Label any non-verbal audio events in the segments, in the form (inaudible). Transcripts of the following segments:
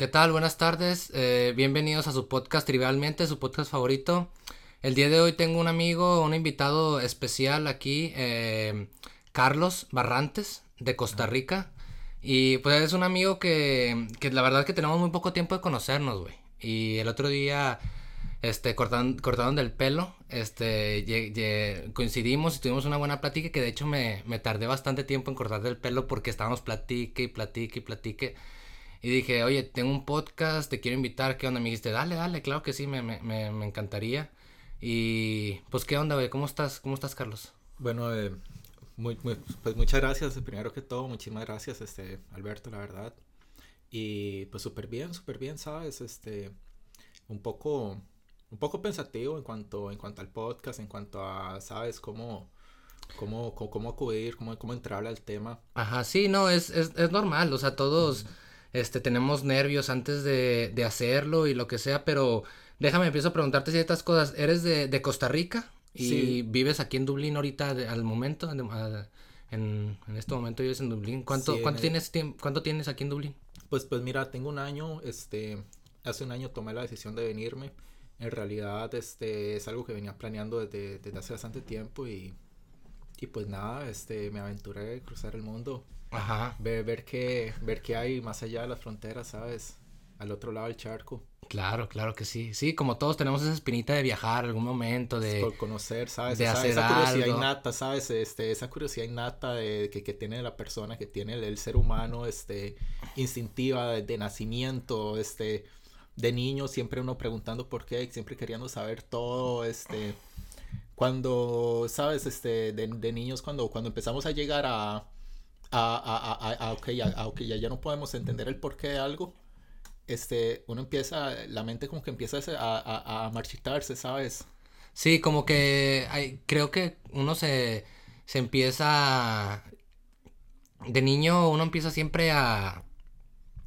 ¿Qué tal? Buenas tardes. Eh, bienvenidos a su podcast Trivialmente, su podcast favorito. El día de hoy tengo un amigo, un invitado especial aquí, eh, Carlos Barrantes, de Costa Rica. Y pues es un amigo que, que la verdad que tenemos muy poco tiempo de conocernos, güey. Y el otro día, este, cortaron, cortaron del pelo, este, coincidimos y tuvimos una buena plática que de hecho me, me tardé bastante tiempo en cortar del pelo porque estábamos platique y platique y platique. Y dije, oye, tengo un podcast, te quiero invitar, ¿qué onda? Me dijiste, dale, dale, claro que sí, me, me, me, encantaría. Y pues, ¿qué onda, güey? ¿Cómo estás? ¿Cómo estás, Carlos? Bueno, eh, muy, muy, pues muchas gracias, primero que todo, muchísimas gracias, este, Alberto, la verdad. Y pues súper bien, súper bien, ¿sabes? Este, un poco, un poco pensativo en cuanto, en cuanto al podcast, en cuanto a, ¿sabes? Cómo, cómo, cómo, cómo acudir, cómo, cómo entrarle al tema. Ajá, sí, no, es, es, es normal, o sea, todos este, tenemos nervios antes de, de, hacerlo y lo que sea, pero déjame, empiezo a preguntarte ciertas cosas. ¿Eres de, de Costa Rica? ¿Y sí. vives aquí en Dublín ahorita de, al momento? En, en, este momento vives en Dublín. ¿Cuánto, sí, ¿cuánto, tienes, ¿Cuánto tienes aquí en Dublín? Pues, pues mira, tengo un año, este, hace un año tomé la decisión de venirme. En realidad, este, es algo que venía planeando desde, desde hace bastante tiempo y, y pues nada, este, me aventuré a cruzar el mundo Ajá. Ver, ver, qué, ver qué hay más allá de las fronteras, ¿sabes? Al otro lado del charco. Claro, claro que sí. Sí, como todos tenemos esa espinita de viajar algún momento, de... Por conocer, ¿sabes? De hacer esa curiosidad algo. innata, ¿sabes? Este, esa curiosidad innata de, que, que tiene la persona, que tiene el, el ser humano, este, instintiva de, de, nacimiento, este, de niño, siempre uno preguntando por qué, siempre queriendo saber todo, este... Cuando, ¿sabes? Este, de, de niños, cuando, cuando empezamos a llegar a a, a, a, a, okay, a, okay, ya, ya no podemos entender el porqué de algo, este, uno empieza, la mente como que empieza a, a, a marchitarse, ¿sabes? Sí, como que hay, creo que uno se, se empieza, de niño uno empieza siempre a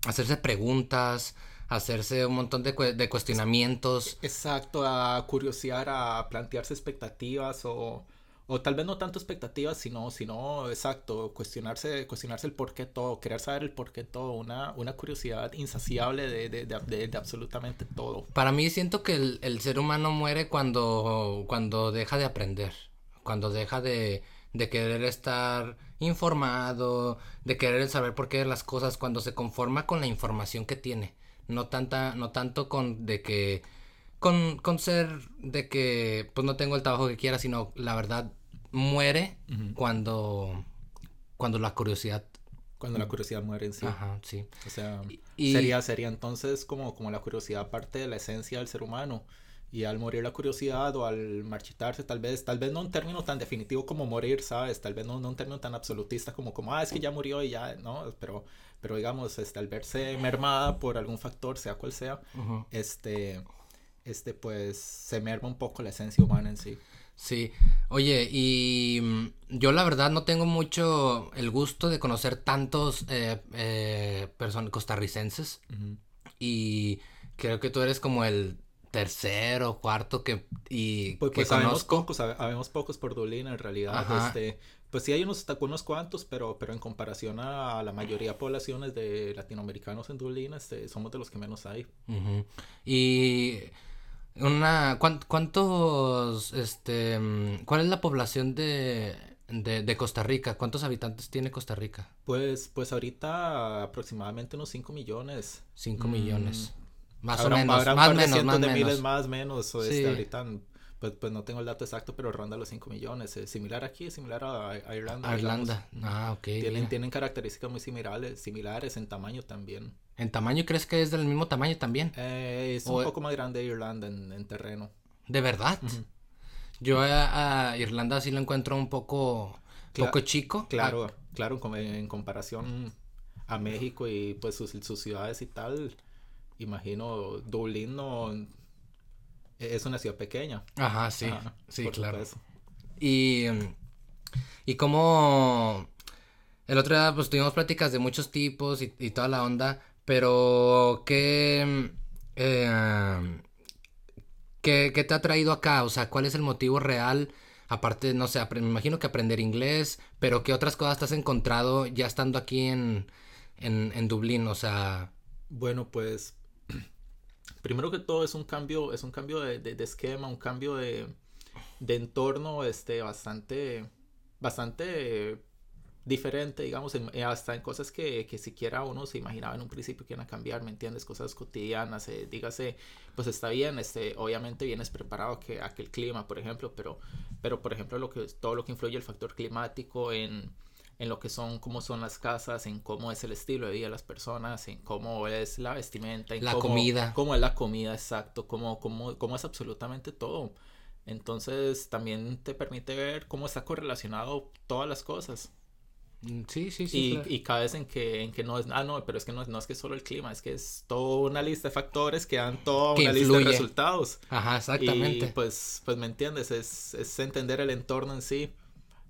hacerse preguntas, a hacerse un montón de, de cuestionamientos. Exacto, a curiosear, a plantearse expectativas o o tal vez no tanto expectativas, sino, sino exacto, cuestionarse, cuestionarse el por qué todo, querer saber el por qué todo, una, una curiosidad insaciable de, de, de, de absolutamente todo. Para mí siento que el, el, ser humano muere cuando, cuando deja de aprender, cuando deja de, de querer estar informado, de querer saber por qué las cosas, cuando se conforma con la información que tiene, no tanta, no tanto con de que con, con ser de que pues no tengo el trabajo que quiera, sino la verdad muere uh -huh. cuando cuando la curiosidad cuando la curiosidad muere en sí. Ajá, sí. O sea, y... sería sería entonces como como la curiosidad parte de la esencia del ser humano y al morir la curiosidad o al marchitarse tal vez tal vez no un término tan definitivo como morir sabes tal vez no, no un término tan absolutista como como ah es que ya murió y ya no pero pero digamos este al verse mermada por algún factor sea cual sea uh -huh. este este pues se merma un poco la esencia humana en sí. Sí, oye, y yo la verdad no tengo mucho el gusto de conocer tantos eh, eh, personas costarricenses uh -huh. y creo que tú eres como el tercero, cuarto que y pues, que pues sabemos pocos, sabemos pocos por Dublín en realidad, Ajá. este pues sí hay unos, unos cuantos, pero, pero en comparación a la mayoría de poblaciones de latinoamericanos en Dublín, este, somos de los que menos hay. Uh -huh. Y una ¿cuántos este cuál es la población de, de, de Costa Rica? ¿Cuántos habitantes tiene Costa Rica? Pues pues ahorita aproximadamente unos 5 millones. 5 mm. millones. Más habrá, o menos, más menos, más de menos. miles más menos, o Sí. este, ahorita pues, pues no tengo el dato exacto, pero ronda los 5 millones. Es similar aquí, similar a, a Irlanda. A digamos. Irlanda. Ah, ok. Tienen, mira. tienen características muy similares, similares en tamaño también. ¿En tamaño crees que es del mismo tamaño también? Eh, es O- un poco más grande Irlanda en, en terreno. ¿De verdad? Yo a, a Irlanda sí lo encuentro un poco, Cla- poco chico. Claro, claro, en comparación a México y pues sus, sus ciudades y tal, imagino Dublín no es una ciudad pequeña. Ajá, sí. Ajá, sí, claro. supuesto. Y, y como el otro día pues tuvimos pláticas de muchos tipos y, y toda la onda, pero ¿qué, eh, qué, qué te ha traído acá? O sea, ¿cuál es el motivo real? Aparte, no sé, me imagino que aprender inglés, pero ¿qué otras cosas te has encontrado ya estando aquí en, en, en Dublín? O sea, Bueno, pues primero que todo es un cambio, es un cambio de, de, esquema, un cambio de, entorno este, bastante, bastante diferente, digamos, eh, hasta en cosas que, que, siquiera uno se imaginaba en un principio que iban a cambiar, ¿me entiendes? Cosas cotidianas, eh, dígase, pues está bien, este, obviamente vienes preparado que aquel clima, por ejemplo, pero, pero por ejemplo, lo que, todo lo que influye el factor climático en, en lo que son, cómo son las casas, en cómo es el estilo de vida de las personas, en cómo es la vestimenta, en la cómo, comida. Cómo es la comida, exacto, cómo, cómo, cómo es absolutamente todo. Entonces también te permite ver cómo está correlacionado todas las cosas. Mm, sí, sí, sí. Y, y caes en que, en que no es, ah, no, pero es que no es, no es que solo el clima, es que es toda una lista de factores que dan toda una lista de resultados. Ajá, exactamente. Y pues, pues me entiendes, es, es entender el entorno en sí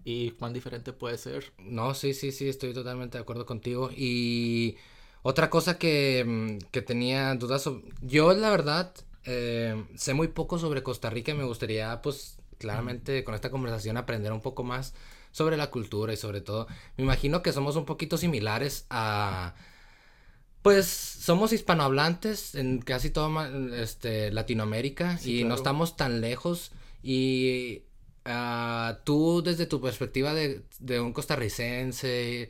y cuán diferente puede ser. No, sí, sí, sí, estoy totalmente de acuerdo contigo. Y otra cosa que, mm, que tenía dudas sobre... Yo, la verdad, eh, sé muy poco sobre Costa Rica y me gustaría, pues, claramente con esta conversación aprender un poco más sobre la cultura y sobre todo, me imagino que somos un poquito similares a... Pues somos hispanohablantes en casi toda este, Latinoamérica y no estamos tan lejos y Uh, tú desde tu perspectiva de, de, un costarricense,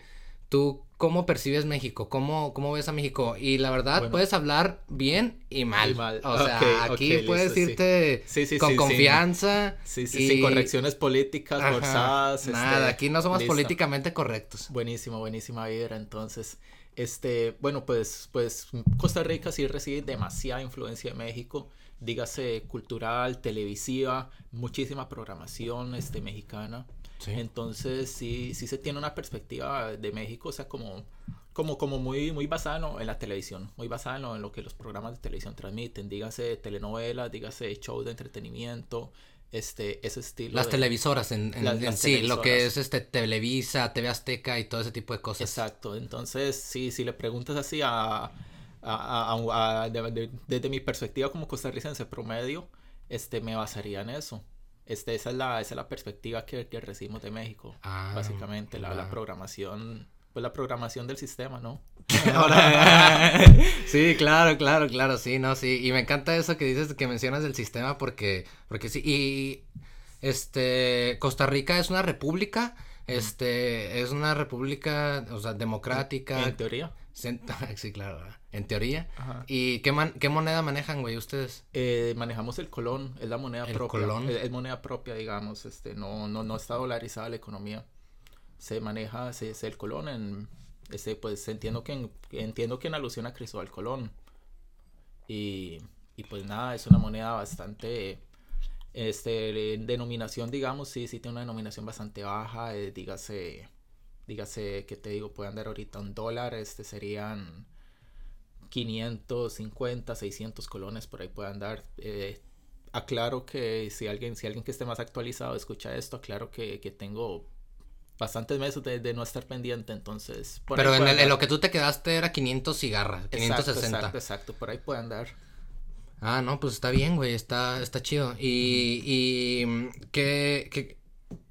tú cómo percibes México, cómo, cómo ves a México y la verdad puedes hablar bien y mal. O sea, aquí puedes irte con confianza. Sí, sí, sin correcciones políticas forzadas. Nada, este, aquí no somos políticamente correctos. Buenísimo, buenísima vida. Entonces, este, bueno, pues, pues Costa Rica sí recibe demasiada influencia de México dígase cultural, televisiva, muchísima programación este, mexicana. Entonces sí, sí se tiene una perspectiva de México, o sea, como, como, como muy, muy basada en la televisión, muy basada en lo, que los programas de televisión transmiten, dígase telenovelas, dígase shows de entretenimiento, este, ese estilo. Las televisoras en, sí, lo que es este Televisa, TV Azteca y todo ese tipo de cosas. Exacto, entonces sí, si le preguntas así a a, desde mi perspectiva como costarricense promedio, este, me basaría en eso. Este, esa, es la, esa es la perspectiva que, que recibimos de México, ah, básicamente, la, la, programación, pues la programación del sistema, ¿no? (laughs) (laughs) sí, claro, claro, claro, sí, no, sí, y me encanta eso que dices, que mencionas del sistema, porque, porque sí, y, este, Costa Rica es una república, este, es una república, o sea, democrática. En teoría. (laughs) Sí, claro, en teoría. ¿Y qué, qué moneda manejan, güey, ustedes? Eh, manejamos el colón, es la moneda propia. Colón? Es, moneda propia, digamos, este, no, no, no está dolarizada la economía. Se maneja, se, es el colón en, este, pues entiendo que en, entiendo que en alusión a Cristóbal Colón. Y, y pues nada, es una moneda bastante, este, denominación, digamos, sí, sí tiene una denominación bastante baja, eh, dígase dígase que te digo, puede andar ahorita un dólar, este serían 550, 600 colones, por ahí puede andar. Eh, aclaro que si alguien, si alguien que esté más actualizado escucha esto, aclaro que, que tengo bastantes meses de, no estar pendiente, entonces... Pero en, lo que tú te quedaste era 500 cigarras, 560. Exacto, exacto, por ahí puede andar. Ah, no, pues está bien, güey, está, está chido. Y, y ¿qué, qué,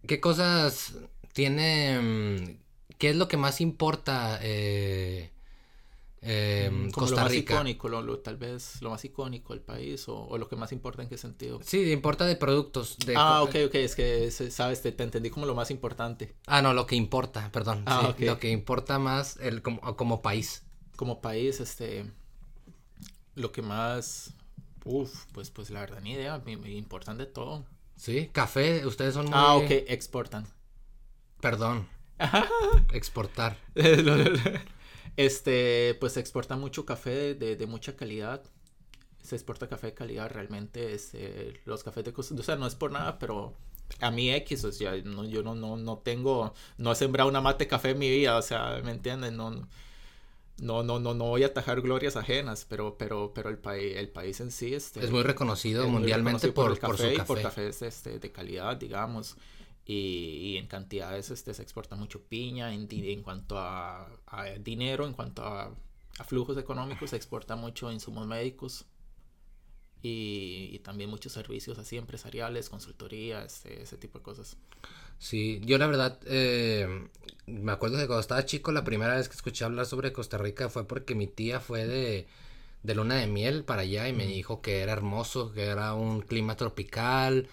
qué cosas tiene mm, ¿Qué es lo que más importa eh, eh, Costa lo más icónico, lo, tal vez lo más icónico del país o, lo que más importa en qué sentido. Sí, importa de productos. De ah, ok, ok, es que, sabes, te, entendí como lo más importante. Ah, no, lo que importa, perdón. Ah, Lo que importa más el, como, como país. Como país, este, lo que más, uf, pues, pues la verdad, ni idea, me, importan de todo. Sí, café, ustedes son ah, muy... Ah, ok, exportan. Perdón. Exportar. (laughs) este, pues se exporta mucho café de, mucha calidad. Se exporta café de calidad realmente. Este, los cafés de o sea, no es por nada, pero a mí X, o sea, no, yo no, no, no tengo, no he sembrado una mate café en mi vida, o sea, ¿me entienden? No, no, no, no, no voy a atajar glorias ajenas, pero, pero, pero el país, el país en sí este, es muy reconocido mundialmente por, el café, su café. por cafés este, de calidad, digamos y, en cantidades este, se exporta mucho piña, en, en cuanto a, dinero, en cuanto a, flujos económicos, se exporta mucho insumos médicos y, también muchos servicios así empresariales, consultoría, este, ese tipo de cosas. Sí, yo la verdad eh, me acuerdo de cuando estaba chico, la primera vez que escuché hablar sobre Costa Rica fue porque mi tía fue de, de luna de miel para allá y me dijo que era hermoso, que era un clima tropical,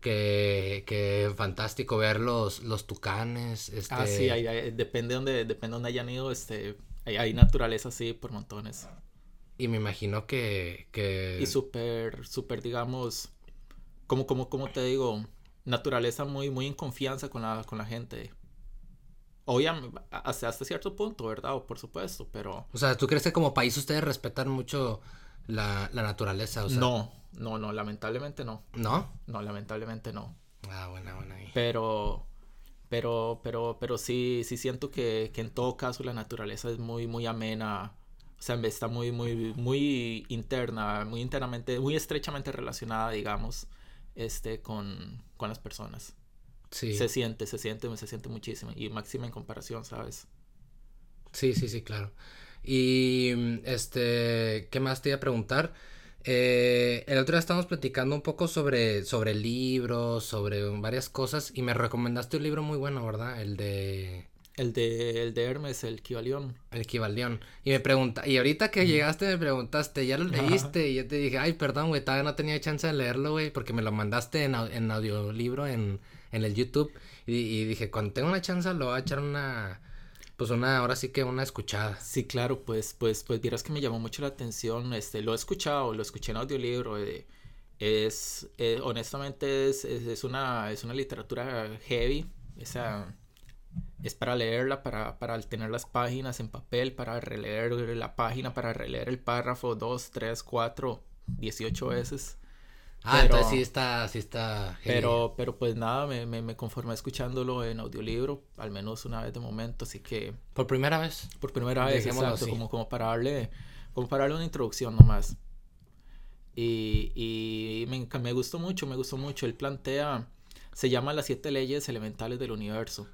que, que fantástico ver los, los tucanes. Este... Ah, sí, depende donde, depende donde hayan ido, este, hay, hay naturaleza así por montones. Y me imagino que... que... Y súper, súper, digamos, como, como, como te digo, naturaleza muy, muy en confianza con la, con la gente. Obviamente, hasta, hasta cierto punto, ¿verdad? Por supuesto, pero... O sea, ¿tú crees que como país ustedes respetan mucho la, la naturaleza? O sea... No, no, no, lamentablemente no. ¿No? No, lamentablemente no. Ah, buena, buena ahí. Pero, pero, pero, pero sí, sí siento que, que en todo caso la naturaleza es muy, muy amena o sea, está muy, muy, muy interna, muy internamente, muy estrechamente relacionada, digamos, este, con, con las personas. Sí. Se siente, se siente, se siente muchísimo. Y máxima en comparación, ¿sabes? Sí, sí, sí, claro. Y, este, ¿qué más te iba a preguntar? Eh, el otro día estábamos platicando un poco sobre, sobre libros, sobre varias cosas, y me recomendaste un libro muy bueno, ¿verdad? El de... El de, el de Hermes, el Kibalión. El Kibalión. Y me pregunta, y ahorita que llegaste me preguntaste, ¿ya lo leíste? Y yo te dije, ay, perdón, güey, todavía no tenía chance de leerlo, güey, porque me lo mandaste en, en audiolibro en, en el YouTube. Y, dije, cuando tenga una chance lo voy a echar una, pues una, ahora sí que una escuchada. Sí, claro, pues, pues, pues vieras que me llamó mucho la atención, este, lo he escuchado, lo escuché en audiolibro, eh, es, eh, honestamente es, es, es, una, es una literatura heavy, esa es para leerla, para, para tener las páginas en papel, para releer la página, para releer el párrafo 2, 3, 4, 18 veces. Ah, entonces sí está, sí está. Pero, pero pues nada, me, me, me, conformé escuchándolo en audiolibro, al menos una vez de momento, así que. ¿Por primera vez? Por primera vez, exacto, como, como para darle, como para darle una introducción nomás. Y, y me, me gustó mucho, me gustó mucho. Él plantea, se llama las siete leyes elementales del universo.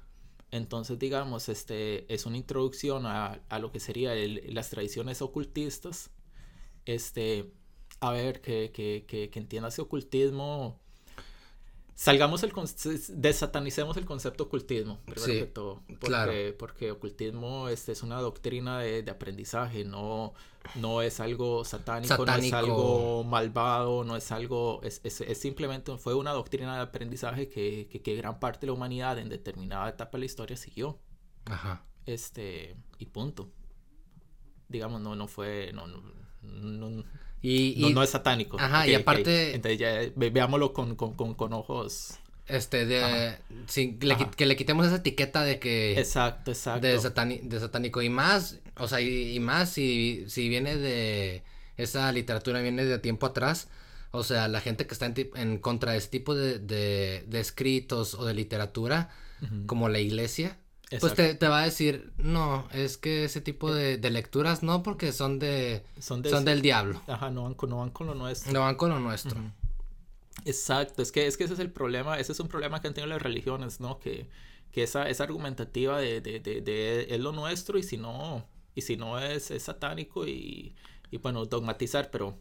Entonces, digamos, este es una introducción a, a lo que serían las tradiciones ocultistas. Este, a ver, que, que, que, que entienda ese ocultismo salgamos el desatanicemos el concepto ocultismo sí, porque, claro. porque ocultismo este, es una doctrina de, de, aprendizaje no no es algo satánico, no es algo malvado no es algo es, es, es, simplemente fue una doctrina de aprendizaje que, que, que, gran parte de la humanidad en determinada etapa de la historia siguió Ajá. este y punto digamos no no fue no, no, no y, no, es satánico. Ajá, y aparte... Entonces ya veámoslo con, con, con, con ojos... Este, de... que le quitemos esa etiqueta de que... Exacto, exacto. De, de satánico. Y más, o sea, y, más si, si viene de... Esa literatura viene de tiempo atrás. O sea, la gente que está en, en contra de ese tipo de, de, de escritos o de literatura, como la iglesia, pues te, va a decir, no, es que ese tipo de, lecturas no, porque son de son, del diablo. Ajá, no van, con, no van con lo nuestro. No van con lo nuestro. Exacto, es que, es que ese es el problema, ese es un problema que han tenido las religiones, ¿no? Que, que esa, esa argumentativa de, de, de, de, es lo nuestro y si no, y si no es, es satánico y, y bueno, dogmatizar, pero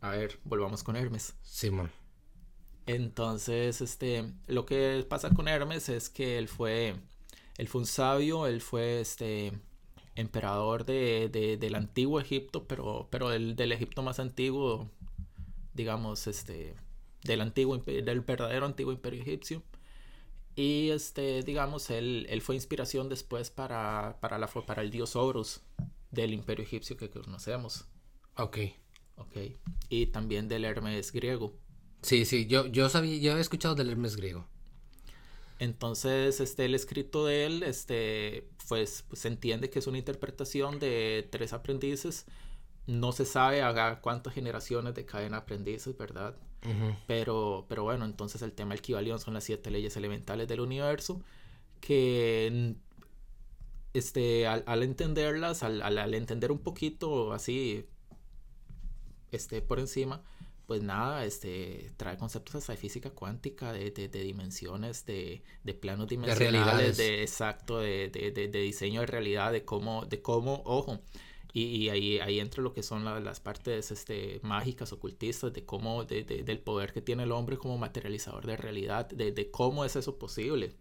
a ver, volvamos con Hermes. Simón. Entonces, este, lo que pasa con Hermes es que él fue él fue un sabio, él fue este emperador de, del antiguo Egipto, pero, pero del, del Egipto más antiguo, digamos, este, del antiguo, del verdadero antiguo imperio egipcio. Y este, digamos, él, él fue inspiración después para, para, la, para el dios Horus del imperio egipcio que conocemos. Ok. Ok. Y también del Hermes griego. Sí, sí, yo, yo sabía, yo he escuchado del Hermes griego. Entonces, este, el escrito de él, este, pues, pues, se entiende que es una interpretación de tres aprendices. No se sabe a cuántas generaciones de cadena aprendices, ¿verdad? pero, pero bueno, entonces el tema del Kibalión son las siete leyes elementales del universo que este, al, entenderlas, al, al, entender un poquito así, este, por encima, pues nada, este, trae conceptos hasta de física cuántica, de, de, dimensiones, de, de, planos dimensionales, de, exacto, de, de, diseño de realidad, de cómo, de cómo, ojo, Y, ahí, ahí entra lo que son las partes este, mágicas, ocultistas, de cómo, de, del poder que tiene el hombre como materializador de realidad, de, cómo es eso posible.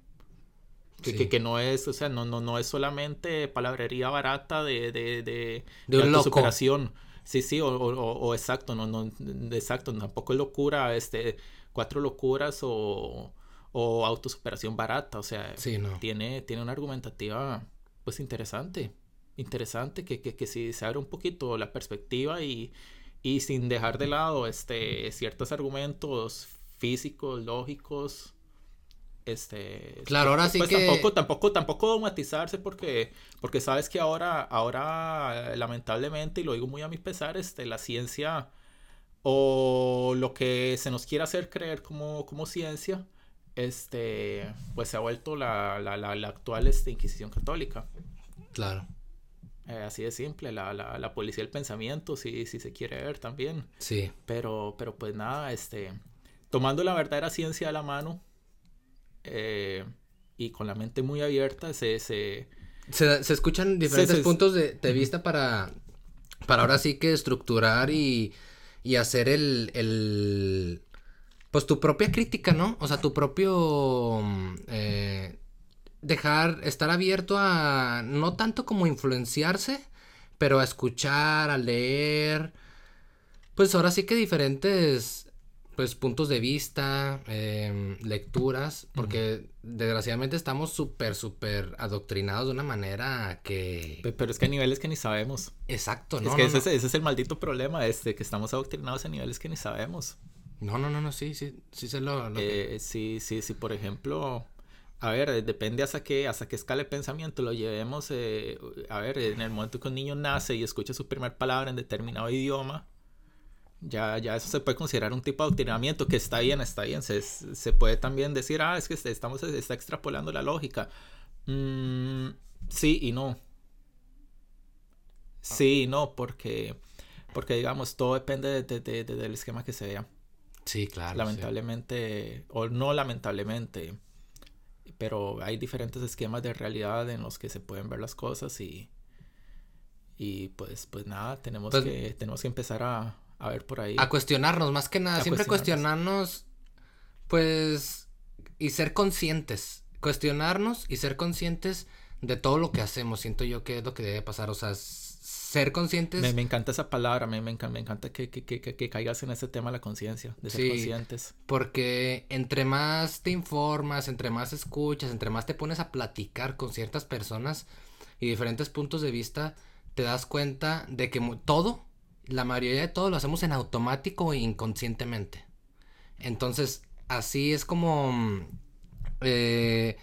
Que, que, no es, o sea, no, no, no es solamente palabrería barata de, de, de, de, superación. Sí, sí, o, o, exacto, no, no, exacto, tampoco es locura, este, cuatro locuras o, o autosuperación barata, o sea, tiene, tiene una argumentativa, pues, interesante interesante que, que, que si se abre un poquito la perspectiva y, y sin dejar de lado este, ciertos argumentos físicos, lógicos, este claro ahora pues, sí pues, que tampoco tampoco tampoco dogmatizarse porque porque sabes que ahora ahora lamentablemente y lo digo muy a mi pesar este la ciencia o lo que se nos quiere hacer creer como como ciencia este pues se ha vuelto la, la, la, la actual este, inquisición católica claro eh, así de simple, la, la, la, policía del pensamiento, si, si se quiere ver también. Sí. Pero, pero pues nada, este, tomando la verdadera ciencia a la mano eh, y con la mente muy abierta, se... Se, se, escuchan diferentes puntos de, de vista para, para ahora sí que estructurar y, y hacer el, el, pues tu propia crítica, ¿no? O sea, tu propio... Eh, dejar, estar abierto a, no tanto como influenciarse, pero a escuchar, a leer, pues ahora sí que diferentes, pues puntos de vista, em, lecturas, porque desgraciadamente estamos súper, súper adoctrinados de una manera que... Pero es que hay niveles que ni sabemos. Exacto, ¿no? Es que ese, Es, el maldito problema, este, que estamos adoctrinados a niveles que ni sabemos. No, no, no, no, sí, sí, sí se lo... Eh, sí, sí, sí, por ejemplo a ver, eh, depende hasta qué, hasta qué escala de pensamiento lo llevemos. Eh, a ver, en el momento que un niño nace y escucha su primera palabra en determinado idioma, ya, ya eso se puede considerar un tipo de adoctrinamiento que está bien, está bien. Se, se puede también decir, ah, es que estamos, está extrapolando la lógica. Mm, sí y no. Sí y no, porque, porque digamos, todo depende de, de, del esquema que se vea. Sí, claro. Lamentablemente, o no lamentablemente pero hay diferentes esquemas de realidad en los que se pueden ver las cosas y, y pues, pues nada, tenemos, pues que, tenemos que empezar a, a, ver por ahí. A cuestionarnos, más que nada, siempre cuestionarnos, pues, y ser conscientes, cuestionarnos y ser conscientes de todo lo que hacemos, siento yo que es lo que debe pasar, o sea, ser conscientes. Me, encanta esa palabra, me, me, encanta, me encanta que, que, que, que, caigas en ese tema de la conciencia, de ser conscientes. Porque entre más te informas, entre más escuchas, entre más te pones a platicar con ciertas personas y diferentes puntos de vista, te das cuenta de que todo, la mayoría de todo lo hacemos en automático e inconscientemente. Entonces, así es como... Eh,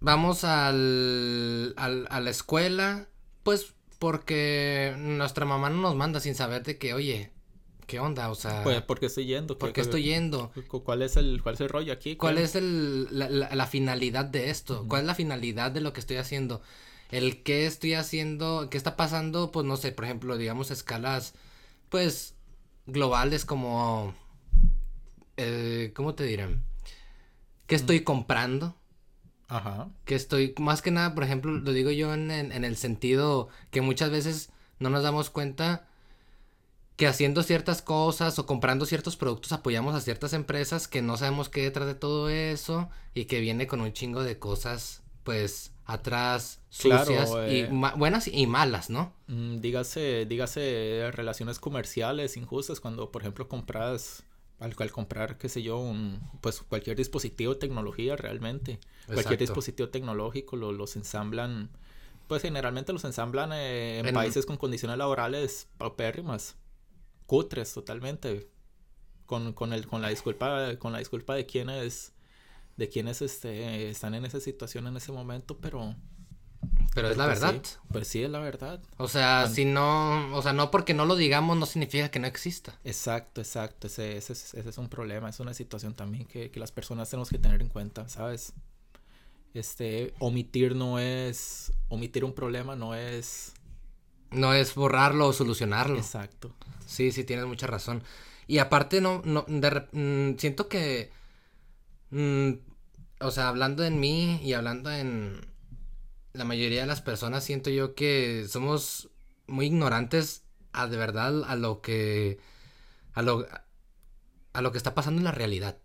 vamos al, al, a la escuela, pues porque nuestra mamá no nos manda sin saber de que, oye, ¿qué onda? O sea... Pues, ¿por qué estoy yendo? ¿Por qué estoy yendo? ¿Cuál es el, cuál es el rollo aquí? ¿Cuál, es el, la, la, finalidad de esto? ¿Cuál es la finalidad de lo que estoy haciendo? El qué estoy haciendo, qué está pasando, pues no sé, por ejemplo, digamos escalas, pues, globales como... Eh, ¿Cómo te diré? ¿Qué estoy comprando? Ajá. Que estoy, más que nada, por ejemplo, lo digo yo en, en, el sentido que muchas veces no nos damos cuenta que haciendo ciertas cosas o comprando ciertos productos apoyamos a ciertas empresas que no sabemos qué detrás de todo eso y que viene con un chingo de cosas, pues, atrás, sucias y eh. buenas y malas, ¿no? Mm, dígase, dígase relaciones comerciales injustas cuando, por ejemplo, compras al, cual comprar, qué sé yo, un, pues cualquier dispositivo de tecnología realmente. Cualquier dispositivo tecnológico lo, los ensamblan, pues generalmente los ensamblan eh, en, países con condiciones laborales paupérrimas, cutres totalmente. Con, con, el, con la disculpa, con la disculpa de quienes, de quienes este, están en esa situación en ese momento, pero pero es la pues verdad. pues sí, es la verdad. O sea, si no, o sea, no porque no lo digamos no significa que no exista. Exacto, exacto. Ese, ese, ese es un problema, es una situación también que, que, las personas tenemos que tener en cuenta, ¿sabes? Este, omitir no es, omitir un problema no es... No es borrarlo o solucionarlo. Exacto. Sí, sí, tienes mucha razón. Y aparte, no, no, de, mm, siento que, mm, o sea, hablando en mí y hablando en, la mayoría de las personas siento yo que somos muy ignorantes a de verdad a lo que a lo a lo que está pasando en la realidad.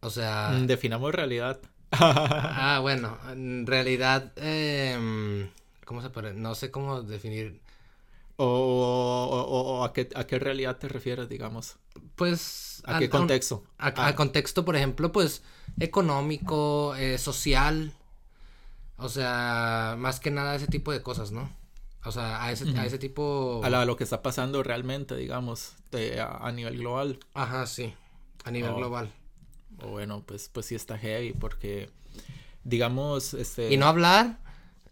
O sea, Mm, Definamos realidad. (laughs) ah, bueno, en realidad em, ¿cómo se puede? No sé cómo definir. O, o- o- o a, qué, a qué realidad te refieres, digamos. Pues ¿A qué contexto? A, Ah. contexto, por ejemplo, pues económico, eh, social, o sea, más que nada ese tipo de cosas, ¿no? O sea, a ese, a ese tipo... A la- lo que está pasando realmente, digamos, de- a, nivel global. Ajá, sí, a nivel Oh. global. Bueno, pues, pues sí está heavy porque, digamos, este... Y no hablar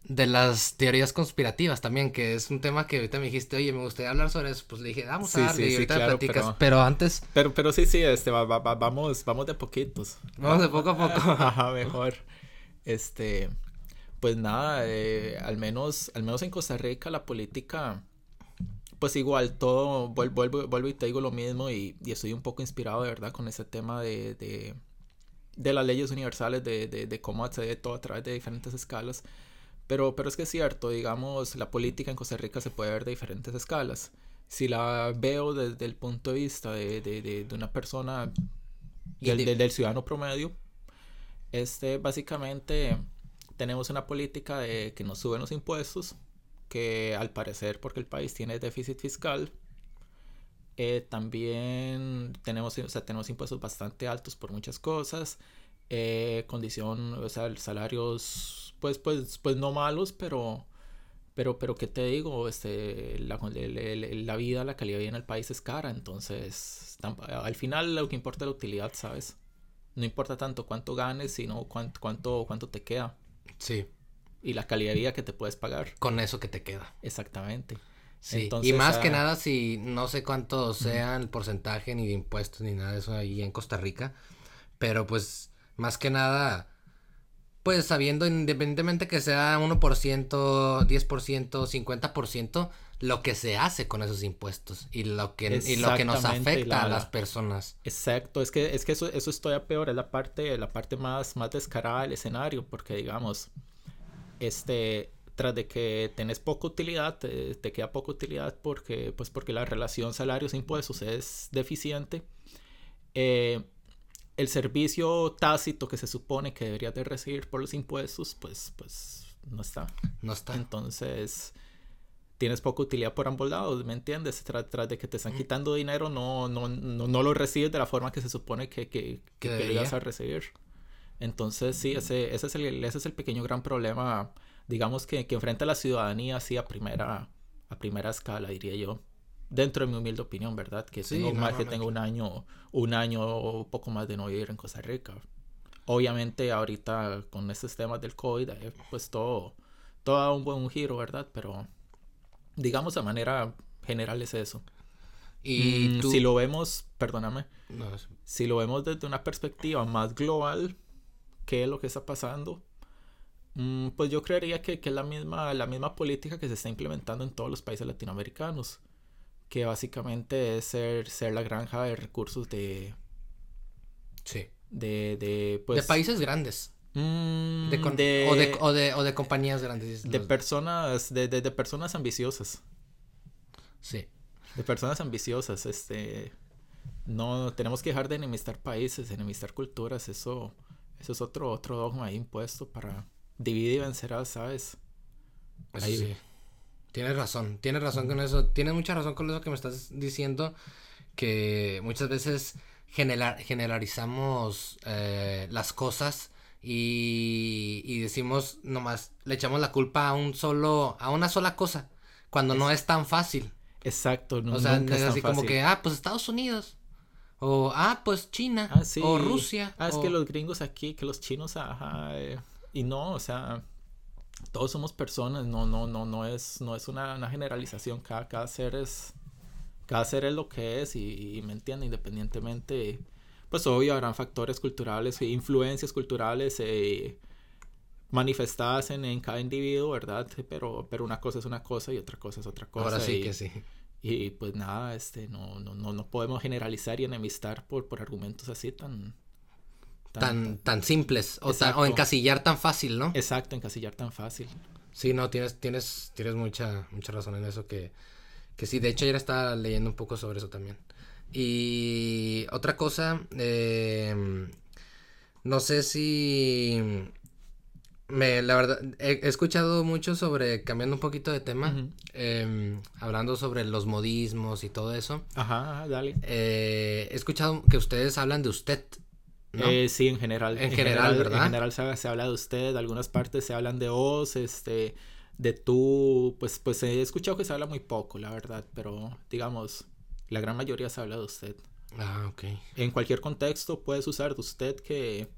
de las teorías conspirativas también, que es un tema que ahorita me dijiste, oye, me gustaría hablar sobre eso, pues le dije, vamos Sí, a darle, sí, y sí, ahorita claro, platicas, pero- pero... antes, Pero, pero sí, sí, este, va- va- va- vamos, vamos de poquitos. vamos de poco a poco. (laughs) Ajá, mejor. Este, pues nada, eh, al menos, al menos en Costa Rica la política, pues igual todo, vuel- vuelvo, vuelvo y te digo lo mismo y, y estoy un poco inspirado de verdad con ese tema de, de, de las leyes universales, de, de, de cómo accede todo a través de diferentes escalas. Pero, pero es que es cierto, digamos, la política en Costa Rica se puede ver de diferentes escalas. Si la veo desde el punto de vista de, de, de, de una persona, del, de- del- del ciudadano promedio, este, básicamente tenemos una política de que nos suben los impuestos, que al parecer porque el país tiene déficit fiscal, eh, también tenemos, o sea, tenemos impuestos bastante altos por muchas cosas, eh, condición, o sea, salarios, pues, pues, pues no malos, pero, pero, pero, ¿qué te digo? Este, la, el- la vida, la calidad de vida en el país es cara, entonces, al final lo que importa es la utilidad, ¿sabes? No importa tanto cuánto ganes, sino cuánto, cuánto, cuánto te queda Sí, y la calidad de vida que te puedes pagar. con eso que te queda. Exactamente. Sí, y Entonces, más que ah, nada si no sé cuánto sea el porcentaje ni de impuestos ni nada de eso ahí en Costa Rica, pero pues más que nada, pues sabiendo independientemente que sea 1%, 10%, 50%, lo que se hace con esos impuestos y lo que, y lo que nos afecta la- a las la- personas. Exacto, es que, es que eso, eso es todavía peor, es la parte, la parte más, más descarada del escenario, porque digamos, este, tras de que tenés poca utilidad, te, te queda poca utilidad porque, pues porque la relación salarios-impuestos es deficiente. eh, el servicio tácito que se supone que deberías de recibir por los impuestos, pues, pues no está. No está. Entonces, tienes poca utilidad por ambos lados, ¿me entiendes? Tras, tras de que te están quitando dinero, no, no, no, no lo recibes de la forma que se supone que, que, que, que lo debería. ibas a recibir. Entonces, sí, ese, ese, es el, ese es el pequeño gran problema, digamos, que, que enfrenta la ciudadanía así a primera, a primera escala, diría yo. Dentro de mi humilde opinión, ¿verdad? Que Sí, tengo no, más no, que no, tengo un año, un año o poco más de no vivir en Costa Rica. Obviamente ahorita con estos temas del COVID, eh, pues todo, todo da un buen giro, ¿verdad? Pero digamos de manera general es eso. Y Mm, tú... Si lo vemos, perdóname, es- si lo vemos desde una perspectiva más global, ¿qué es lo que está pasando? Mm, pues yo creería que, que es la misma, la misma política que se está implementando en todos los países latinoamericanos, que básicamente es ser, ser la granja de recursos de, sí. de, de, pues, de países grandes. mm, De o, de, o, de, o de compañías grandes. de los- personas, de, de, personas ambiciosas. Sí. De personas ambiciosas, este no tenemos que dejar de enemistar países, enemistar culturas, eso eso es otro otro dogma ahí impuesto para dividir y vencerás, ¿sabes? Ahí- sí. Tienes razón, tienes razón con eso. Tienes mucha razón con eso que me estás diciendo. Que muchas veces generar, generalizamos eh, las cosas y, y decimos nomás, le echamos la culpa a un solo, a una sola cosa, cuando no es tan fácil. Exacto, no, O sea, nunca es tan así como fácil. que, ah, pues Estados Unidos. O, ah, pues China. Ah, sí. O Rusia. Ah, es o- que los gringos aquí, que los chinos, ajá, eh, y no, o sea, todos somos personas, no, no, no, no es, no es una, una generalización, cada, cada ser es, cada ser es lo que es y, y me entiende, independientemente, pues obvio habrán factores culturales e influencias culturales eh, manifestadas en, en cada individuo, ¿verdad? Pero, pero una cosa es una cosa y otra cosa es otra cosa. Ahora sí y- que sí. y pues nada, este, no, no, no, no podemos generalizar y enemistar por, por argumentos así tan... Tan, tan simples. O, tan- o encasillar tan fácil, ¿no? Exacto, encasillar tan fácil. Sí, no, tienes, tienes, tienes mucha, mucha razón en eso que, que sí, de hecho ayer estaba leyendo un poco sobre eso también. Y otra cosa, eh, no sé si me, la verdad, he, escuchado mucho sobre, cambiando un poquito de tema, em, hablando sobre los modismos y todo eso. Ajá, dale. Eh, he escuchado que ustedes hablan de usted. ¿No? Eh, sí, en general. En, general, ¿verdad? En general se, habla de usted, algunas partes se hablan de os, este, de tú, pues, pues he escuchado que se habla muy poco, la verdad, pero digamos, la gran mayoría se habla de usted. Ah, ok. En cualquier contexto puedes usar de usted que,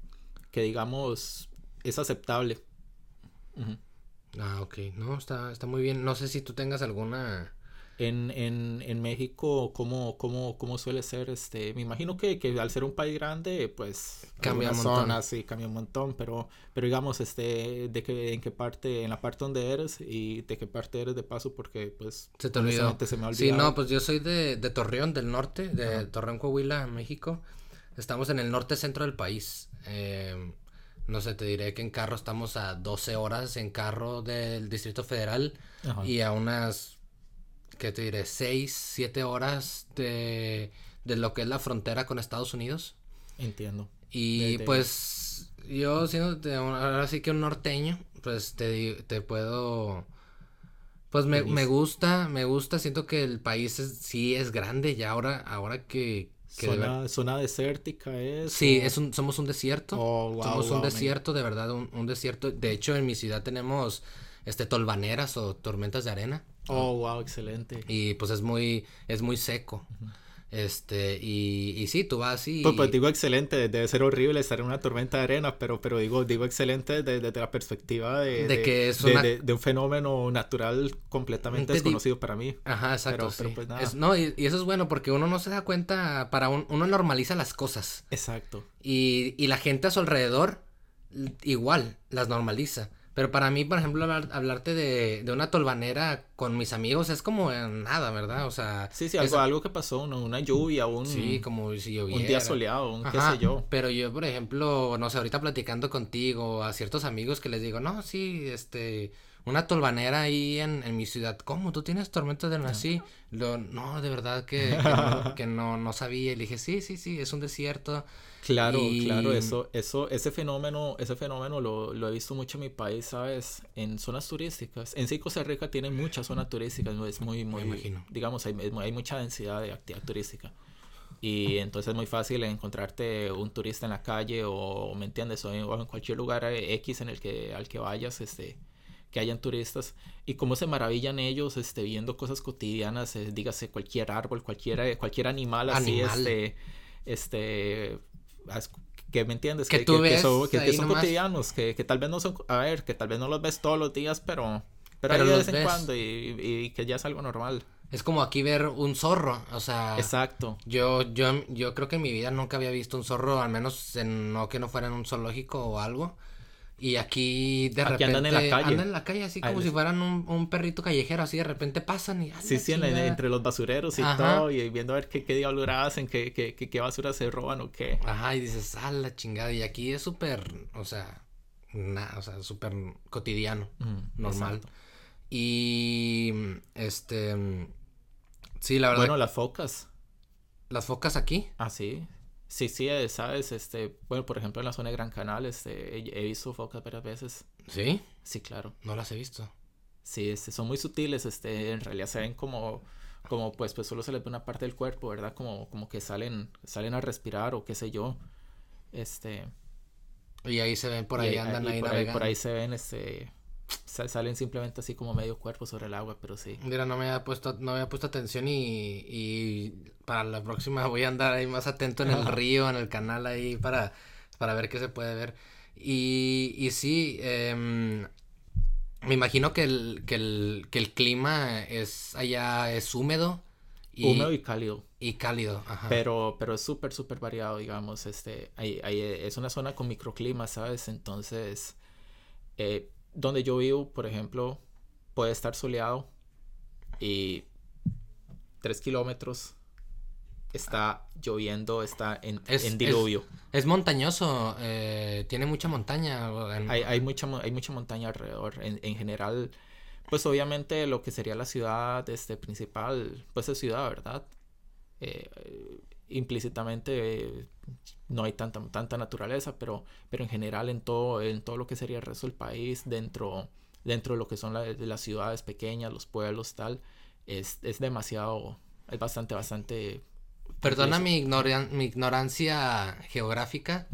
que digamos, es aceptable. Ah, ok. No, está, está muy bien. No sé si tú tengas alguna... En, en, en México, ¿cómo, cómo, cómo suele ser? este Me imagino que, que al ser un país grande, pues... Cambia un montón. Sí, cambia un montón. Pero, pero digamos, este de que, en qué parte, en la parte donde eres y de qué parte eres de paso, porque pues... Se te olvidó. Se me sí, no, pues yo soy de, de Torreón, del norte, de Torreón, Coahuila, México. Estamos en el norte centro del país. Eh, no sé, te diré que en carro estamos a 12 horas en carro del Distrito Federal y a unas, ¿qué te diré? 6, 7 horas de, de lo que es la frontera con Estados Unidos. Entiendo. Y pues yo siendo ahora sí que un norteño, pues te, te puedo... Pues me, me, gusta, me gusta, siento que el país sí es grande ya ahora, ahora que, Zona, zona, desértica es. Sí, es un, somos un desierto. Oh, somos un desierto, de verdad, un, desierto. De hecho, en mi ciudad tenemos este tolvaneras o tormentas de arena. Oh, wow, excelente. Y pues es muy, es muy seco. Este, y, y sí, tú vas y... Pues, pues, digo excelente, debe ser horrible estar en una tormenta de arena, pero, pero digo, digo excelente desde, la perspectiva de, de, que es de, un fenómeno natural completamente desconocido para mí. Ajá, exacto. Pero, pues nada. no, y, y, eso es bueno porque uno no se da cuenta, para un, uno normaliza las cosas. Exacto. Y, y la gente a su alrededor igual las normaliza. Pero para mí, por ejemplo, hablarte de, de, una tolvanera con mis amigos es como nada, ¿verdad? O sea... Sí, sí, algo, algo que pasó, una lluvia, un... Sí, como si lloviera. Un día soleado, un qué sé yo. Pero yo, por ejemplo, no sé, ahorita platicando contigo a ciertos amigos que les digo, no, sí, este... Una tolvanera ahí en, en mi ciudad. ¿Cómo? ¿Tú tienes tormentas de así? No, de verdad que, que, no, (laughs) que no, no sabía. Y le dije, sí, sí, sí, es un desierto. Claro, claro, eso, eso, ese fenómeno, ese fenómeno lo, lo, he visto mucho en mi país, ¿sabes? En zonas turísticas. En sí Costa Rica tiene muchas zonas turísticas, es muy, muy, imagino. digamos, hay, hay mucha densidad de actividad turística. Y entonces es muy fácil encontrarte un turista en la calle o, ¿me entiendes? O en, cualquier lugar X en el que, al que vayas, este, que hayan turistas y cómo se maravillan ellos este, viendo cosas cotidianas, eh, dígase cualquier árbol, cualquier, cualquier animal, así, este, este, que me entiendes, que, que, son, cotidianos, que, tal vez no son, a ver, que tal vez no los ves todos los días, pero, pero, de vez en cuando y, que ya es algo normal. Es como aquí ver un zorro, o sea. Exacto. Yo, yo, yo creo que en mi vida nunca había visto un zorro, al menos en, no que no fuera en un zoológico o algo. Y aquí de repente andan en la calle. Andan en la calle así como si fueran un, un, perrito callejero, así de repente pasan y Sí, sí, entre los basureros y todo, y viendo a ver qué, qué diablos hacen, qué, qué, qué, basura se roban o qué. Ajá, y dices, ah, la chingada. Y aquí es súper, o sea, nada, o sea, súper cotidiano, normal. Y este sí, la verdad. Bueno, las focas. ¿Las focas aquí? Ah, sí. Sí, sí, eh, sabes, este, bueno, por ejemplo en la zona de Gran Canal, este, he, visto focas varias veces. ¿Sí? Sí, claro. No las he visto. Sí, este, son muy sutiles, este, en realidad se ven como, como pues, pues solo se les ve una parte del cuerpo, ¿verdad? Como, como que salen, salen a respirar o qué sé yo, este. Y ahí se ven, por ahí, andan ahí, navegando. por ahí se ven, este, salen simplemente así como medio cuerpo sobre el agua, pero sí. Mira, no me había puesto, no había puesto atención y, y para la próxima voy a andar ahí más atento en el río, en el canal ahí para, para ver qué se puede ver. Y, y sí, em, me imagino que el, que el, que el clima es allá es húmedo. Y, húmedo y cálido. Y cálido, ajá. Pero, pero es súper, súper variado, digamos, este, ahí, ahí es una zona con microclima, ¿sabes? Entonces, eh, donde yo vivo, por ejemplo, puede estar soleado y tres kilómetros está lloviendo, está en, Es- en diluvio. Es montañoso, eh, tiene mucha montaña. en- Hay, hay, mucha, hay mucha montaña alrededor. En, en general, pues obviamente lo que sería la ciudad este, principal, pues es ciudad, ¿verdad? Eh, implícitamente eh, no hay tanta, tanta naturaleza, pero, pero en general en todo, en todo lo que sería el resto del país, dentro, dentro de lo que son la- las ciudades pequeñas, los pueblos, tal, es, es demasiado, es bastante, bastante... Perdona mi, ignoran- mi ignorancia geográfica,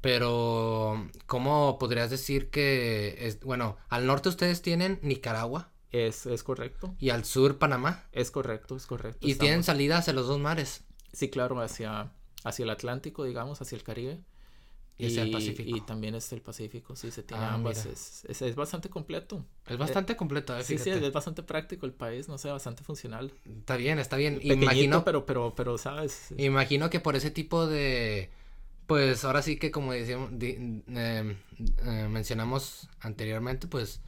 pero ¿cómo podrías decir que es, bueno, al norte ustedes tienen Nicaragua Es, es correcto, y al sur Panamá es correcto, es correcto. y tienen salida hacia los dos mares Sí, claro, hacia, hacia el Atlántico, digamos, hacia el Caribe. y hacia el Pacífico. Y también está el Pacífico, sí, se tiene Ah, ambas. Es, es, es bastante completo. Es bastante completo, eh, Sí, sí, es bastante práctico el país, no sé, bastante funcional. Está bien, está bien. Pequeñito, Imagino, pero, pero, pero, ¿sabes? imagino que por ese tipo de, pues ahora sí que como decíamos, di- eh, eh, mencionamos anteriormente, pues,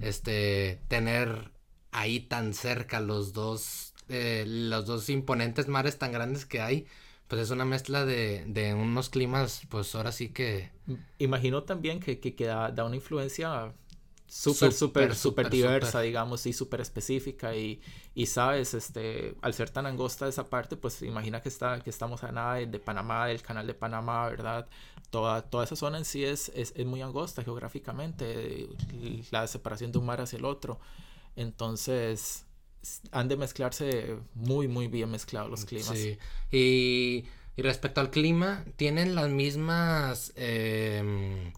este, tener ahí tan cerca los dos, eh, los dos imponentes mares tan grandes que hay, pues es una mezcla de, de unos climas, pues ahora sí que Imagino también que, que, que da, da una influencia Súper, súper, súper, diversa, súper. digamos, y súper específica. Y, y sabes, este, al ser tan angosta esa parte, pues imagina que, está, que estamos a nada de, de Panamá, del canal de Panamá, ¿verdad? Toda, toda esa zona en sí es, es, es muy angosta geográficamente, y la separación de un mar hacia el otro. Entonces, han de mezclarse muy, muy bien mezclados los climas. Sí. Y, y respecto al clima, tienen las mismas. em,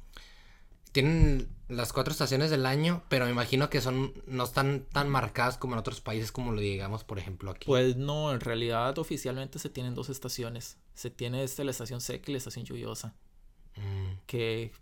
tienen las cuatro estaciones del año, pero me imagino que son no están tan marcadas como en otros países, como lo digamos, por ejemplo, aquí. Pues no, en realidad oficialmente se tienen dos estaciones. Se tiene este, la estación seca y la estación lluviosa. Mm, que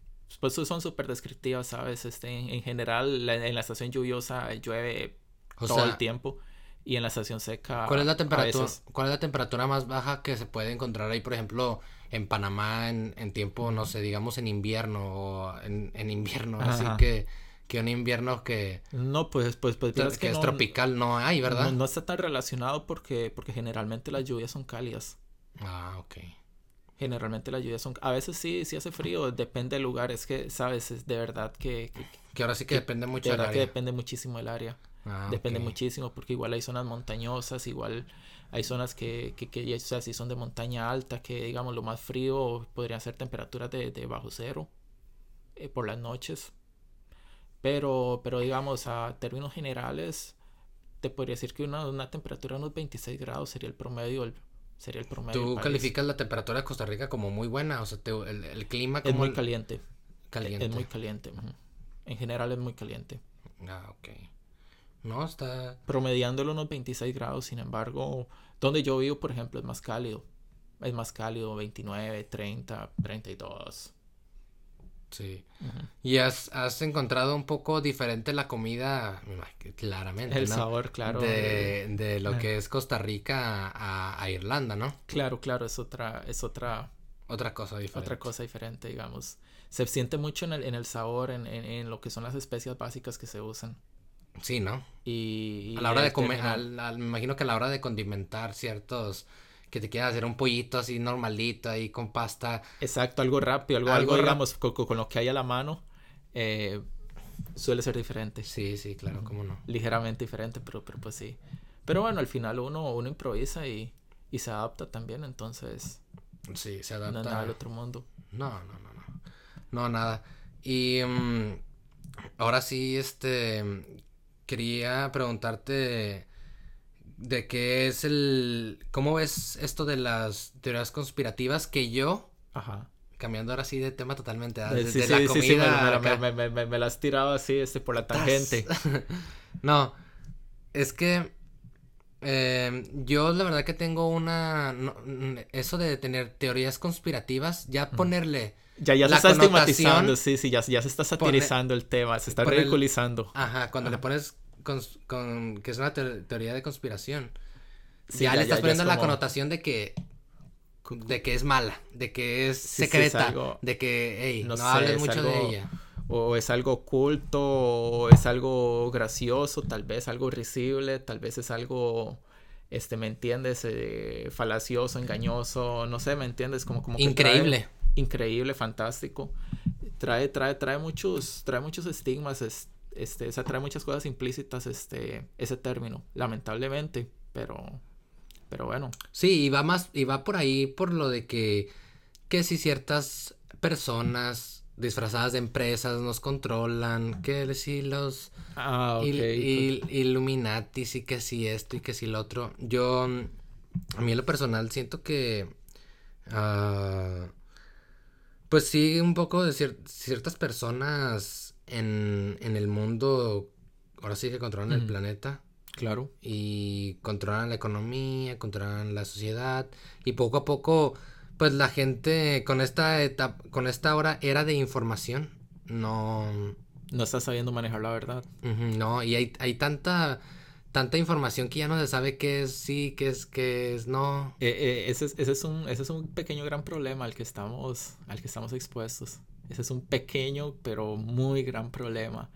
pues son súper descriptivas, ¿sabes? Este, en, en general, la- en la estación lluviosa llueve o todo sea, el tiempo y en la estación seca ¿cuál es la temperatura? veces. ¿Cuál es la temperatura más baja que se puede encontrar ahí, por ejemplo, en Panamá en, en tiempo, no sé, digamos en invierno o en, en invierno, así que que un invierno que, No, pues, pues, pues que, es no, tropical no hay, ¿verdad? No, no está tan relacionado porque, porque generalmente las lluvias son cálidas. Ah, ok. Generalmente las lluvias son... A veces sí, sí hace frío, depende del lugar. Es que, ¿sabes? Es de verdad que... que- ahora sí que depende mucho de del verdad que área. depende muchísimo del área. Ah, Depende muchísimo porque igual hay zonas montañosas, igual hay zonas que, que, que ya, o sea, si son de montaña alta, que digamos lo más frío podrían ser temperaturas de, de bajo cero eh, por las noches. Pero, pero digamos, a términos generales, te podría decir que una, una temperatura de unos 26 grados sería el promedio, el- sería el promedio. Tú calificas la temperatura de Costa Rica como muy buena, o sea, te- el, el clima Es como muy el- caliente. caliente. Es muy caliente. En general es muy caliente. Ah, ok. No, está... promediándolo unos 26 grados, sin embargo, donde yo vivo, por ejemplo, es más cálido. Es más cálido, 29, 30, 32. Sí. Ujú. ¿Y has, has encontrado un poco diferente la comida? Claramente, El ¿no? sabor, claro. De, de lo Ah. que es Costa Rica a, a Irlanda, ¿no? Claro, claro, es otra, es otra, Otra cosa diferente. otra cosa diferente, digamos. Se siente mucho en el, en el sabor, en, en- en lo que son las especias básicas que se usan. Sí, ¿no? Y, A la hora de comer, al- al- me imagino que a la hora de condimentar ciertos, que te quieras hacer un pollito así normalito ahí con pasta, Exacto, algo rápido, algo, Algo algo, digamos, con, con- lo que hay a la mano, eh, suele ser diferente. sí, sí, claro, cómo no. ligeramente diferente, pero, pero pues sí. Pero bueno, al final uno, uno improvisa y, y se adapta también, entonces Sí, se no adapta. nada del otro mundo. No, no, no, no. No, nada. Y mm, ahora sí, este, quería preguntarte de qué es el, ¿cómo ves esto de las teorías conspirativas que yo, Ajá. cambiando ahora sí de tema totalmente, ¿ah? Eh, de, sí, sí, la sí, sí, comida me, me- me- me- me- me la has tirado así este, por la tangente. (laughs) No, es que eh, yo la verdad que tengo una, no, eso de tener teorías conspirativas, ya ponerle... Ya, ya se está estigmatizando, sí, sí, ya, ya se está satirizando el tema, se está ridiculizando. Ajá, cuando le pones cons- con, que es una te- teoría de conspiración. Sí, ya, le estás es poniendo la como- connotación de que de que es mala, de que es Sí, sí, es secreta, algo- de que hey, no, no sé, hables es mucho de ella. O es algo oculto, o es algo gracioso, tal vez algo risible, tal vez es algo este, ¿me entiendes? Eh, falacioso, engañoso, no sé, ¿me entiendes? Como, como increíble. Increíble, fantástico. Trae, trae, trae muchos, trae muchos estigmas, este, o sea, trae muchas cosas implícitas, este, ese término, lamentablemente, pero, pero bueno. Sí, y va más, y va por ahí por lo de que, que si ciertas personas disfrazadas de empresas nos controlan, que si los ah, Illuminatis y que si esto y que si lo otro. Yo, a mí en lo personal siento que, uh, pues sí, un poco de ciertas personas en, en, el mundo, ahora sí que controlan el planeta. Claro. Y controlan la economía, controlan la sociedad y poco a poco pues la gente con esta etapa, con esta hora era de información, no... No está sabiendo manejar la verdad. no, y hay, hay tanta tanta información que ya no se sabe qué es sí, qué es qué es no. Eh, eh, ese, es, ese, es un, ese es un pequeño gran problema al que estamos, al que estamos expuestos. Ese es un pequeño pero muy gran problema.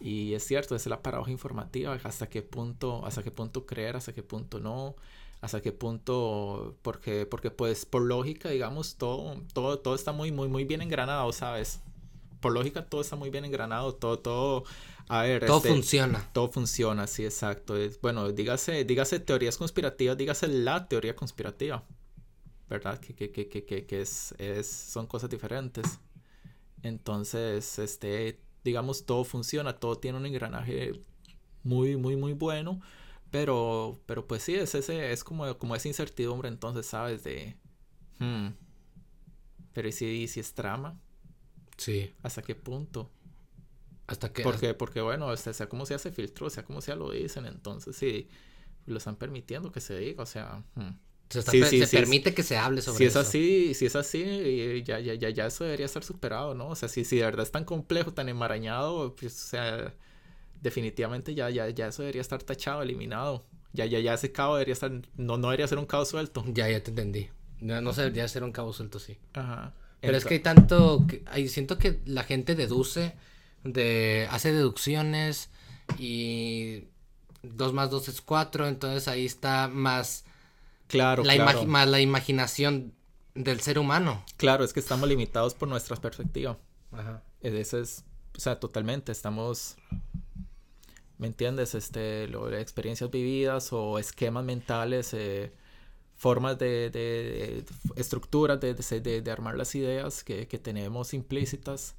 Y es cierto, esa es la paradoja informativa, hasta qué punto, hasta qué punto creer, hasta qué punto no hasta qué punto, porque, porque pues por lógica, digamos, todo, todo, todo está muy, muy, muy bien engranado, ¿sabes? Por lógica todo está muy bien engranado, todo, todo, a ver. Todo este, funciona. Todo funciona, sí, exacto. bueno, dígase, dígase teorías conspirativas, dígase la teoría conspirativa, ¿verdad? Que, que, que, que, que es, es, son cosas diferentes. Entonces, este, digamos, todo funciona, todo tiene un engranaje muy, muy, muy bueno pero, pero pues sí, es ese, es como, como esa incertidumbre entonces, ¿sabes? De. Hmm, pero ¿y si, si es trama? Sí. ¿Hasta qué punto? ¿Hasta qué? Porque, porque bueno, este, sea como sea se filtró, sea como sea lo dicen, entonces sí, lo están permitiendo que se diga, o sea. Hmm. Se, permite que se hable sobre si eso. Es así, si es así, ya, ya, ya, ya eso debería estar superado, ¿no? O sea, si, si de verdad es tan complejo, tan enmarañado, pues, o sea, definitivamente ya, ya, ya eso debería estar tachado, eliminado. Ya, ya, ya ese cabo debería estar, no, no debería ser un cabo suelto. Ya, ya te entendí. No, no debería ser un cabo suelto, sí. Ajá. Pero es que hay tanto, que, siento que la gente deduce, de, hace deducciones y dos más dos es cuatro, entonces ahí está más... Claro, la claro. más la imaginación del ser humano. Claro, es que estamos limitados por nuestra perspectiva. Ajá. Eso es, o sea, totalmente, estamos ¿me entiendes? Este, lo, experiencias vividas o esquemas mentales, eh, formas de, de, estructuras de, de, armar las ideas que, que, tenemos implícitas.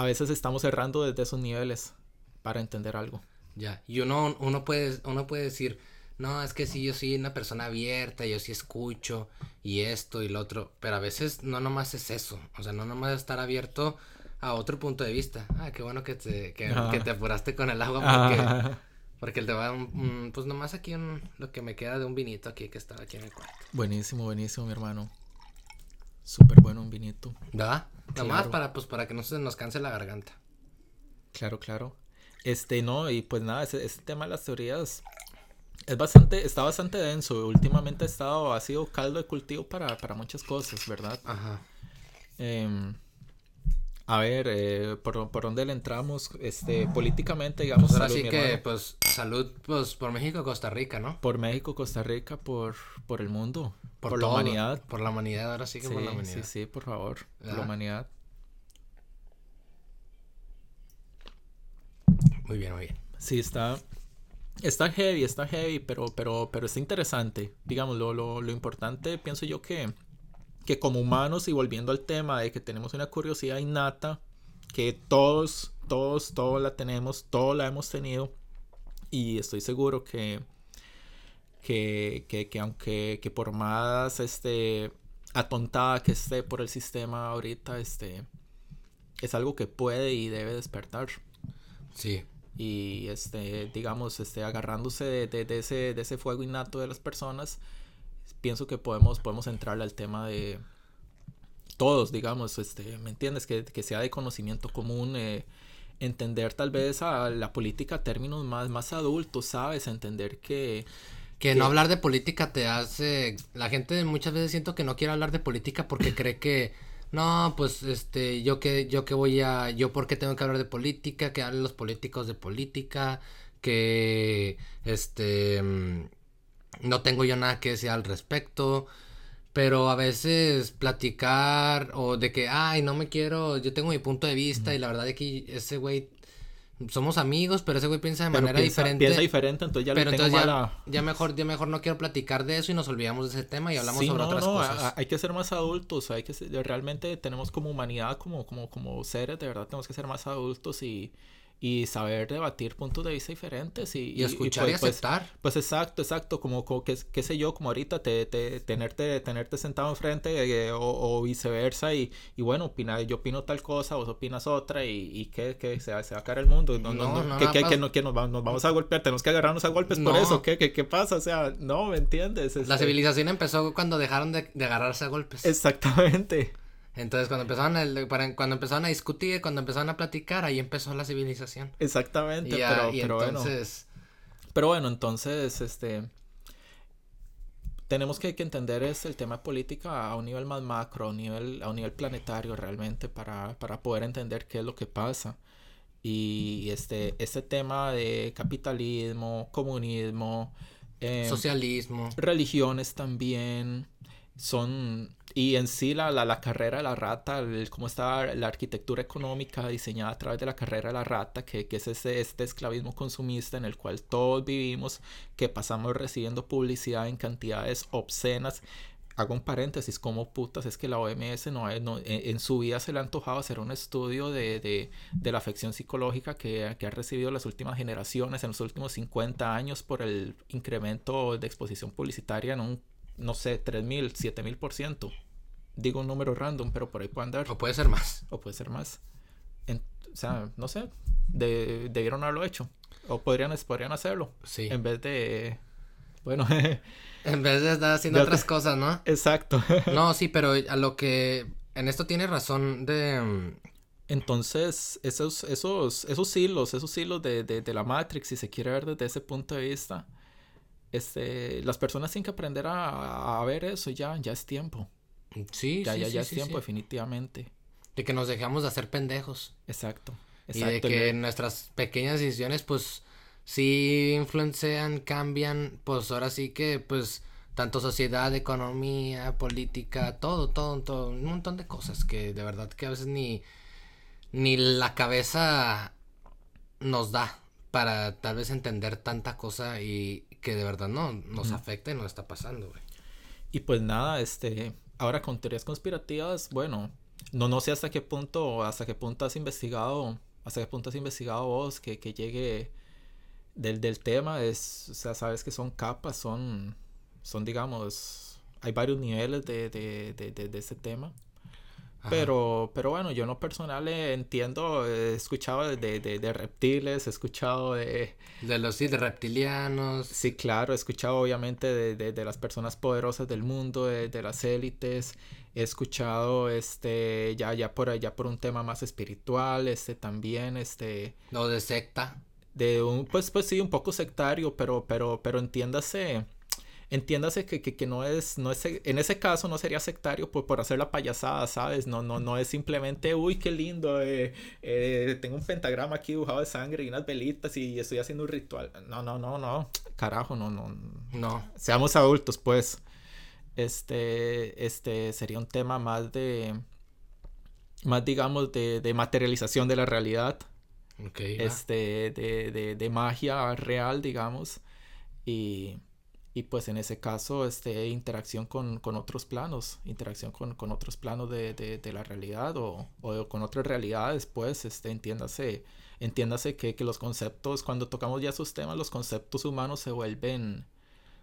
A veces estamos errando desde esos niveles para entender algo. Ya, y uno, uno, puede, uno puede decir, no, es que sí, yo soy una persona abierta, yo sí escucho y esto y lo otro, pero a veces no nomás es eso, o sea, no nomás estar abierto a otro punto de vista. Ah, qué bueno que te, que, te apuraste con el agua porque, porque el te va un, pues nomás aquí un, lo que me queda de un vinito aquí que estaba aquí en el cuarto. Buenísimo, buenísimo, mi hermano. Súper bueno un vinito. ¿Verdad? Nomás para, pues, para que no se nos canse la garganta. Claro, claro. Este, no, y pues nada, ese, tema de las teorías es bastante, está bastante denso. Últimamente ha estado, ha sido caldo de cultivo para, para muchas cosas, ¿verdad? Ajá. Eh, a ver, eh, por, por dónde le entramos, este, políticamente, digamos. Pues ahora sí que, pues, salud, pues, por México, Costa Rica, ¿no? Por México, Costa Rica, por, por el mundo, por, la humanidad. Por la humanidad, ahora sí que por la humanidad. Sí, sí, por favor, por la humanidad. Muy bien, muy bien. Sí, está, está heavy, está heavy, pero, pero, pero está interesante. Digamos, lo, lo, lo importante, pienso yo que que como humanos y volviendo al tema de que tenemos una curiosidad innata, que todos, todos, todos la tenemos, todos la hemos tenido y estoy seguro que, que, que, aunque que por más este, atontada que esté por el sistema ahorita, este, es algo que puede y debe despertar. Sí. Y este, digamos, este, agarrándose de, de, ese, de ese fuego innato de las personas, pienso que podemos, podemos entrarle al tema de todos, digamos, este, ¿me entiendes? Que, sea de conocimiento común, eh, entender tal vez a la política a términos más, más adultos, ¿sabes? Entender que... Que, no hablar de política te hace... La gente muchas veces siento que no quiere hablar de política porque (laughs) cree que... No, pues este, yo que, yo que voy a, yo por qué tengo que hablar de política, que hablen los políticos de política, que este, no tengo yo nada que decir al respecto. Pero a veces platicar o de que, ay, no me quiero, yo tengo mi punto de vista y la verdad es que ese güey, somos amigos, pero ese güey piensa de manera diferente. Piensa diferente, entonces ya pero le entonces ya, ya, mejor, ya mejor no quiero platicar de eso y nos olvidamos de ese tema y hablamos sobre otras no, cosas. hay que ser más adultos, hay que realmente tenemos como humanidad, como, como, como seres, de verdad tenemos que ser más adultos y y saber debatir puntos de vista diferentes y, y escuchar y, pues, pues, aceptar. Pues, exacto, exacto, como, como qué, qué, sé yo, como ahorita te, te, tenerte, tenerte sentado enfrente eh, o, o, viceversa y, y bueno, opina, yo opino tal cosa, vos opinas otra y, y que, que se, va, se va a caer el mundo. No, no, no, que, que, no, que nos, vamos, nos, vamos, a golpear, tenemos que agarrarnos a golpes por eso, ¿qué, qué, qué pasa? O sea, no, ¿me entiendes? La este civilización empezó cuando dejaron de, de agarrarse a golpes. Exactamente. Entonces cuando empezaron a, cuando empezaron a discutir, cuando empezaron a platicar, ahí empezó la civilización. Exactamente, pero, pero entonces... bueno. Pero bueno, entonces, este tenemos que, entender es el tema de política a un nivel más macro, a un nivel, a un nivel planetario realmente, para, para poder entender qué es lo que pasa. Y este, este tema de capitalismo, comunismo, em, socialismo, religiones también, son y en sí la, la, carrera de la rata, cómo está la arquitectura económica diseñada a través de la carrera de la rata, que, que es ese, este esclavismo consumista en el cual todos vivimos, que pasamos recibiendo publicidad en cantidades obscenas. Hago un paréntesis, como putas es que la OMS no, no en, su vida se le ha antojado hacer un estudio de, de, de la afección psicológica que, que ha recibido las últimas generaciones en los últimos 50 años por el incremento de exposición publicitaria en un no sé, 3000, 7000 por ciento. Digo un número random, pero por ahí puede andar. O puede ser más. O puede ser más. o sea, no sé, de, debieron haberlo hecho. O podrían, podrían hacerlo. Sí. En vez de. Bueno. (laughs) en vez de estar haciendo otras cosas, ¿no? Exacto. (laughs) no, sí, pero a lo que. En esto tiene razón de. Mm, Entonces, esos, esos, esos hilos, esos hilos de, de, de la Matrix, si se quiere ver desde ese punto de vista, este, las personas tienen que aprender a, a ver eso, ya, ya es tiempo. Sí, ya, sí, ya, sí, ya es tiempo, definitivamente. De que nos dejamos de hacer pendejos. Exacto. Y de que nuestras pequeñas decisiones, pues, sí influencian, cambian, pues ahora sí que, pues, tanto sociedad, economía, política, todo, todo, todo, un montón de cosas que de verdad que a veces ni, ni la cabeza nos da para tal vez entender tanta cosa y que de verdad no nos afecta y nos está pasando, güey. Y pues nada, este, ahora con teorías conspirativas, bueno, no, no sé hasta qué punto, hasta qué punto has investigado, hasta qué punto has investigado vos que, que llegue del, del tema, es, o sea, sabes que son capas, son, son digamos, hay varios niveles de, de, de, de, de ese tema. Pero, pero bueno, yo no personal entiendo, he escuchado de, de, de, reptiles, he escuchado de... De los sí, de reptilianos. Sí, claro, he escuchado obviamente de, de las personas poderosas del mundo, de, las élites, he escuchado este, ya, ya por allá por un tema más espiritual, este también, este... No, de secta. De un, pues, pues sí, un poco sectario, pero, pero, pero entiéndase entiéndase que, que, que, no es, no es, en ese caso no sería sectario por, por hacer la payasada, ¿sabes? No, no, no es simplemente, uy, qué lindo, eh, eh, tengo un pentagrama aquí dibujado de sangre y unas velitas y estoy haciendo un ritual. No, no, no, no, carajo, no, no. No. Seamos adultos, pues. Este, este sería un tema más de, más digamos, de, de materialización de la realidad. Okay, este, de, de, de magia real, digamos. Y y pues en ese caso este interacción con, con otros planos interacción con, con otros planos de, de, de la realidad o, o, con otras realidades pues este entiéndase entiéndase que, que, los conceptos cuando tocamos ya esos temas los conceptos humanos se vuelven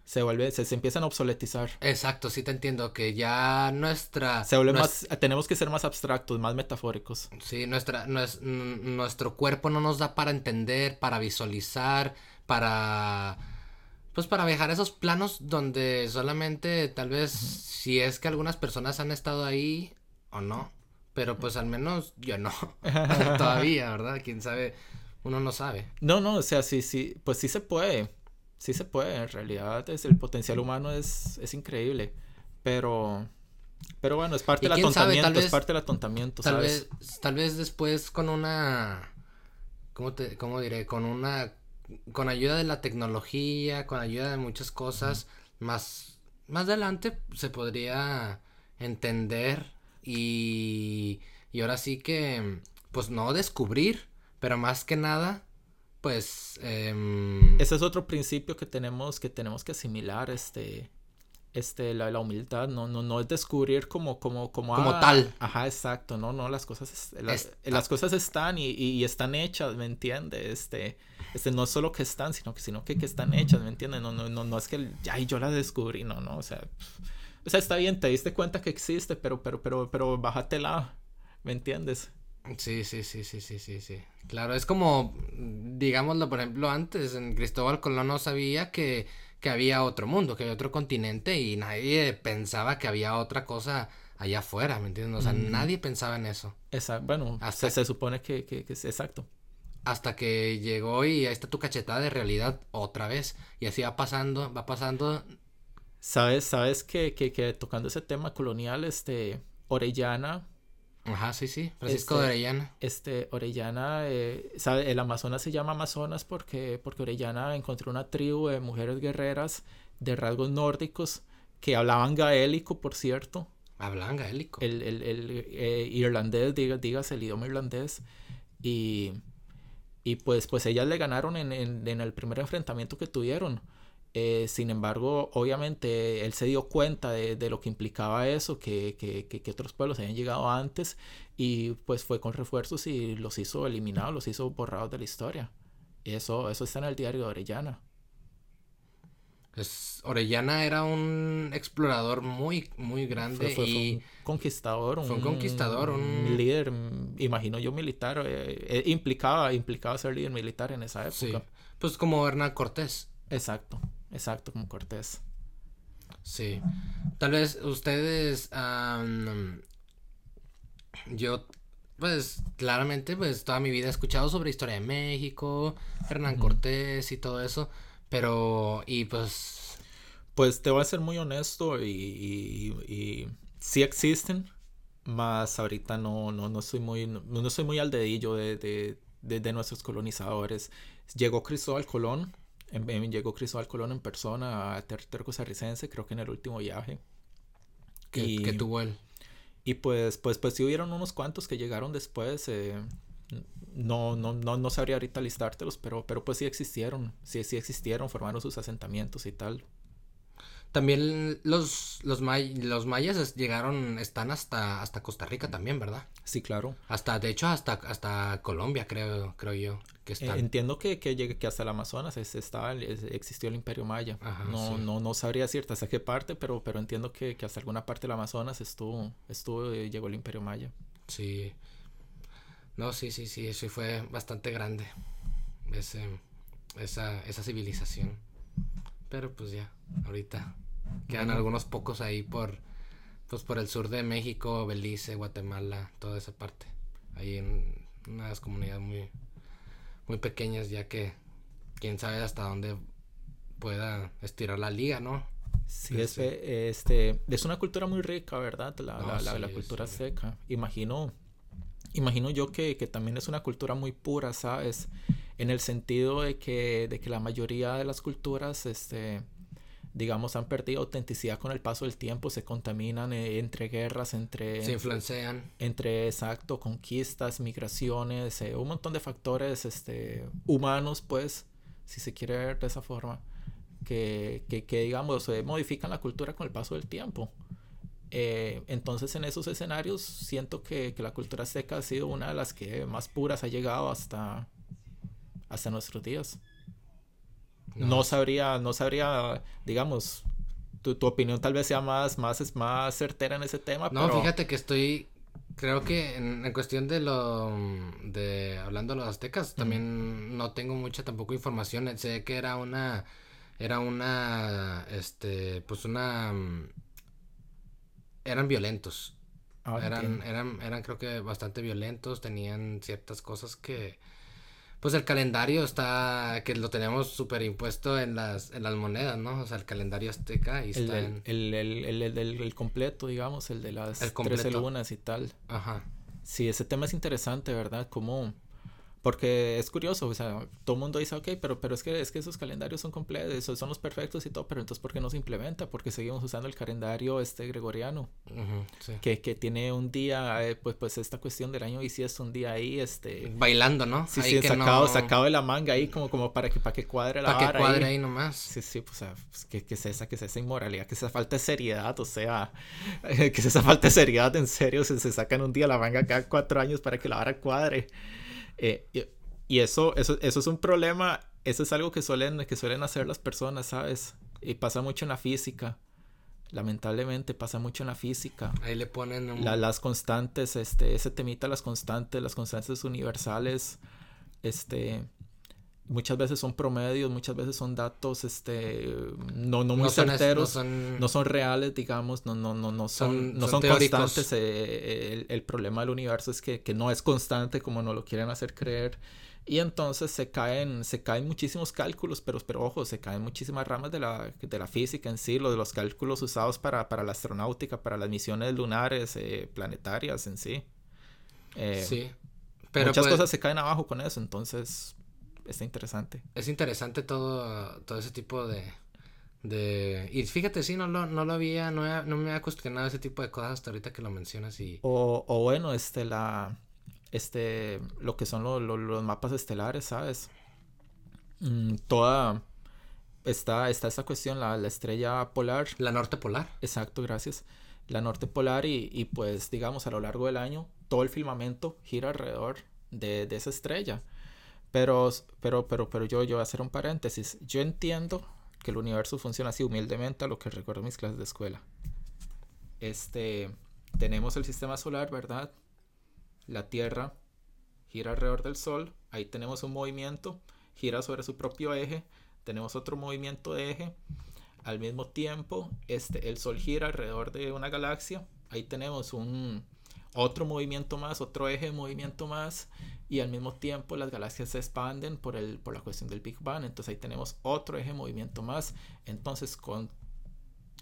se vuelve se, se empiezan a obsoletizar. Exacto sí te entiendo que ya nuestra se vuelve más tenemos que ser más abstractos más metafóricos. Sí nuestra nuestro cuerpo no nos da para entender para visualizar para pues para viajar a esos planos donde solamente tal vez si es que algunas personas han estado ahí o no, pero pues al menos yo no, (laughs) todavía, ¿verdad? Quién sabe, uno no sabe. No, no, o sea, sí, sí, pues sí se puede, sí se puede, en realidad es, el potencial humano es, es increíble, pero... Pero bueno, es parte del atontamiento, es parte del atontamiento, tal Vez, tal vez después con una... ¿Cómo, te, ¿Cómo diré? Con una con ayuda de la tecnología, con ayuda de muchas cosas, más, más adelante se podría entender y, y ahora sí que, pues no descubrir, pero más que nada, pues... Em, Ese es otro principio que tenemos que, tenemos que asimilar, este, este, la, la, humildad, no, no, no es descubrir como, como, como, como ah, tal. Ajá, exacto, no, no, las cosas, las, las cosas están y, y, están hechas, ¿me entiendes? Este, este, no solo que están, sino que, sino que, que están hechas, ¿me entiendes? No, no, no, no es que, ya, yo las descubrí, no, no, o sea, o sea, está bien, te diste cuenta que existe, pero, pero, pero, pero bájatela, ¿me entiendes? Sí, sí, sí, sí, sí, sí, sí. Claro, es como, digámoslo, por ejemplo, antes, en Cristóbal Colón no sabía que que había otro mundo, que había otro continente y nadie pensaba que había otra cosa allá afuera, ¿me entiendes? O sea, nadie pensaba en eso. Exacto, bueno, hasta se, supone que, que, es exacto. Hasta que llegó y ahí está tu cachetada de realidad otra vez. Y así va pasando, va pasando. Sabes, sabes que, que, que tocando ese tema colonial, este, Orellana Ajá, sí, sí, Francisco de este, Orellana. Este, Orellana, eh, sabe, el Amazonas se llama Amazonas porque, porque Orellana encontró una tribu de mujeres guerreras de rasgos nórdicos que hablaban gaélico, por cierto. Hablaban gaélico. El, el, el eh, irlandés, diga, digas el idioma irlandés. Y, y pues, pues ellas le ganaron en, en, en el primer enfrentamiento que tuvieron. Eh, sin embargo, obviamente él se dio cuenta de, de lo que implicaba eso, que, que, que, otros pueblos habían llegado antes y pues fue con refuerzos y los hizo eliminados, los hizo borrados de la historia. Eso, eso está en el diario de Orellana. Orellana era un explorador muy, muy grande y un conquistador, fue un, conquistador, un líder, imagino yo militar, eh, eh, implicaba, implicaba ser líder militar en esa época. Pues como Hernán Cortés. Exacto. Exacto, como Cortés. Sí. Tal vez ustedes. yo, pues, claramente, pues, toda mi vida he escuchado sobre historia de México, Hernán Cortés y todo eso. Pero, y pues. Pues te voy a ser muy honesto y, y, sí existen, más ahorita no, no, no soy muy, no, soy muy al dedillo de, de, de nuestros colonizadores. Llegó Cristóbal Colón llegó Cristóbal Colón en persona a territorio costarricense, creo que en el último viaje. Que, tuvo él. Y pues, pues, pues sí hubieron unos cuantos que llegaron después. Eh, no, no, no, no sabría ahorita listártelos, pero, pero pues sí existieron. Sí, sí existieron, formaron sus asentamientos y tal. También los, los, los mayas llegaron, están hasta, hasta Costa Rica también, ¿verdad? Sí, claro. Hasta, de hecho, hasta, hasta Colombia, creo, creo yo. Que están. entiendo que, que, que hasta el Amazonas estaba, existió el Imperio Maya. no, no, no sabría decirte hasta qué parte, pero, pero entiendo que, que hasta alguna parte del Amazonas estuvo, estuvo, eh, llegó el Imperio Maya. Sí. No, sí, sí, sí, eso fue bastante grande. Ese, esa, esa civilización. Pero pues ya, ahorita quedan algunos pocos ahí por pues por el sur de México, Belice, Guatemala, toda esa parte. Ahí en unas comunidades muy muy pequeñas ya que quién sabe hasta dónde pueda estirar la liga, ¿no? Sí, es, este, es una cultura muy rica, ¿verdad? La, la, cultura seca. Imagino, imagino yo que, que, también es una cultura muy pura, ¿sabes? en el sentido de que, de que la mayoría de las culturas, este, digamos, han perdido autenticidad con el paso del tiempo, se contaminan eh, entre guerras, entre... Se influencian. Entre, exacto, conquistas, migraciones, eh, un montón de factores este, humanos, pues, si se quiere ver de esa forma, que, que, que digamos, eh, modifican la cultura con el paso del tiempo. entonces en esos escenarios siento que, que, la cultura seca ha sido una de las que más puras ha llegado hasta, hasta nuestros días. No, sabría, no sabría, digamos, tu, tu, opinión tal vez sea más, más, más certera en ese tema. No, fíjate que estoy, creo que en, cuestión de lo, de, hablando de los aztecas, también no tengo mucha tampoco información. Sé que era una, era una, este, pues una, eran violentos. Ah, eran, eran, eran creo que bastante violentos, tenían ciertas cosas que pues el calendario está, que lo tenemos súper impuesto en las, en las monedas, ¿no? O sea, el calendario azteca y está el, el, el, el, el, completo, digamos, el de las el 13 lunas y tal. Ajá. Sí, ese tema es interesante, ¿verdad? Cómo, Porque es curioso, o sea, todo el mundo dice, ok, pero, pero es, que, es que esos calendarios son completos, son los perfectos y todo, pero entonces ¿por qué no se implementa? Porque seguimos usando el calendario este gregoriano, que, que, tiene un día, eh, pues, pues esta cuestión del año y si es un día ahí, este... Bailando, ¿no? Sí, sí, sacado, sacado de la manga ahí como, como para, que, para que cuadre la Para que cuadre ahí. nomás. Sí, sí, pues, o sea, pues, que, que, es esa, que es esa inmoralidad, que es esa falta de seriedad, o sea, (laughs) que es esa falta de seriedad, en serio, se, se sacan un día la manga cada cuatro años para que la vara cuadre. Eh, y eso, eso, eso es un problema, eso es algo que suelen, que suelen hacer las personas, ¿sabes? Y pasa mucho en la física. Lamentablemente pasa mucho en la física. Ahí le ponen las constantes, este, ese temita, las constantes, las constantes universales, este, muchas veces son promedios, muchas veces son datos, este, no, no muy certeros, no, son... reales, digamos, no, no, no, no son, no son, constantes. Eh, el, el, problema del universo es que, que no es constante como nos lo quieren hacer creer y entonces se caen, se caen muchísimos cálculos, pero, pero ojo, se caen muchísimas ramas de la, de la física en sí, lo de los cálculos usados para, para la astronáutica, para las misiones lunares, eh, planetarias en sí. Eh, sí. Pero muchas pues cosas se caen abajo con eso, entonces está interesante. Es interesante todo, todo ese tipo de, de... Y fíjate, sí, no lo, no lo había, no, no me había cuestionado ese tipo de cosas hasta ahorita que lo mencionas y... O, o bueno, este, la este, lo que son los mapas estelares, ¿sabes? Mm, toda, está, está esta cuestión, la, estrella polar. La norte polar. Exacto, gracias. La norte polar y, y, pues digamos a lo largo del año todo el firmamento gira alrededor de, de, esa estrella. Pero, pero, pero, pero yo, yo voy a hacer un paréntesis. Yo entiendo que el universo funciona así humildemente a lo que recuerdo mis clases de escuela. Este, tenemos el sistema solar, ¿verdad? la Tierra gira alrededor del Sol, ahí tenemos un movimiento, gira sobre su propio eje, tenemos otro movimiento de eje, al mismo tiempo este, el Sol gira alrededor de una galaxia, ahí tenemos un otro movimiento más, otro eje de movimiento más, y al mismo tiempo las galaxias se expanden por, el, por la cuestión del Big Bang, entonces ahí tenemos otro eje de movimiento más, entonces con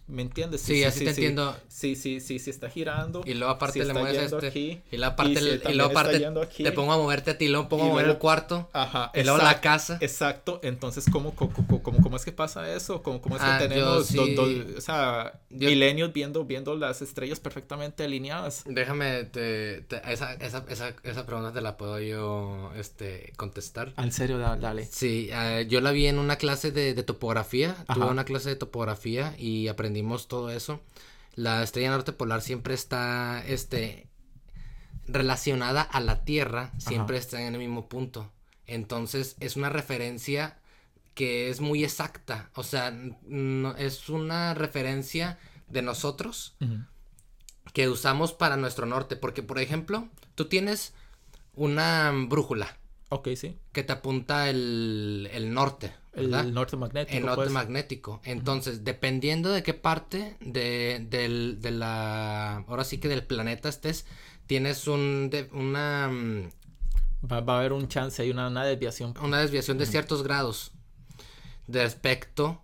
¿Me entiendes? Sí, así te entiendo. Sí, sí, sí, sí está girando. Y luego aparte le mueves este. Aquí, y luego aparte, y, luego aparte te pongo a moverte a ti, luego pongo a mover el cuarto. Ajá. Y luego la casa. Exacto. Entonces, ¿cómo, cómo, cómo, cómo es que pasa eso? ¿Cómo, cómo es que ah, tenemos o sea, milenios viendo, viendo las estrellas perfectamente alineadas? Déjame, te, esa, esa, esa, esa pregunta te la puedo yo este, contestar. ¿En serio? Dale. Sí, uh, yo la vi en una clase de, de topografía. Tuve una clase de topografía y aprendí todo eso, la estrella norte polar siempre está este, relacionada a la Tierra, siempre está en el mismo punto. Entonces es una referencia que es muy exacta, o sea, no, es una referencia de nosotros que usamos para nuestro norte, porque por ejemplo, tú tienes una brújula. Ok, sí. Que te apunta el, el norte, el norte magnético. El norte pues. magnético. Entonces, dependiendo de qué parte de, del, de la. Ahora sí que del planeta estés, tienes un. De, una. Mm, va, a haber un chance, hay una, una desviación. Una desviación de ciertos grados. Respecto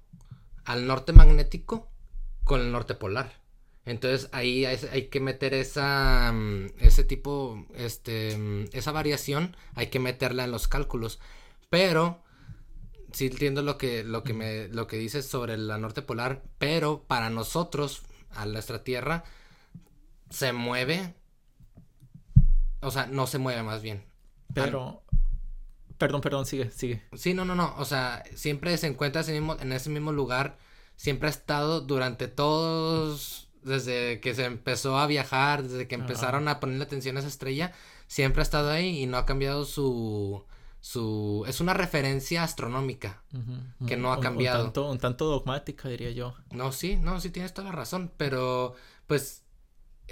al norte magnético con el norte polar. Entonces ahí hay, hay, que meter esa mm, ese tipo este mm, esa variación hay que meterla en los cálculos pero sí entiendo lo que, lo que me, lo que dices sobre la norte polar, pero para nosotros, a nuestra Tierra, se mueve. O sea, no se mueve más bien. Pero. Perdón, perdón, sigue, sigue. Sí, no, no, no. O sea, siempre se encuentra ese mismo, en ese mismo lugar. Siempre ha estado durante todos. Desde que se empezó a viajar, desde que empezaron a ponerle atención a esa estrella, siempre ha estado ahí y no ha cambiado su, su es una referencia astronómica que no ha cambiado. Un, tanto, un tanto dogmática, diría yo. No, sí, no, sí tienes toda la razón, pero pues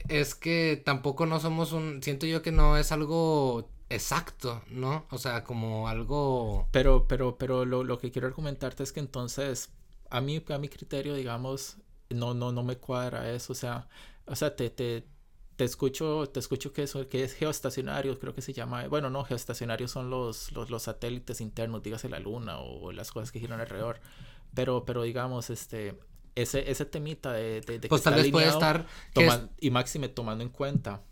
es que tampoco no somos un, siento yo que no es algo exacto, ¿no? O sea, como algo... Pero, pero, pero lo, lo que quiero argumentarte es que entonces, a mí, a mi criterio, digamos, no, no, no me cuadra eso, o sea, o sea, te, te, te escucho, te escucho que, eso, que es geoestacionario, creo que se llama. Bueno, no, geoestacionarios son los, los, satélites internos, dígase la luna o las cosas que giran alrededor. Pero, pero digamos, este, ese, ese temita de, de, pues tal vez puede estar y máxime tomando en cuenta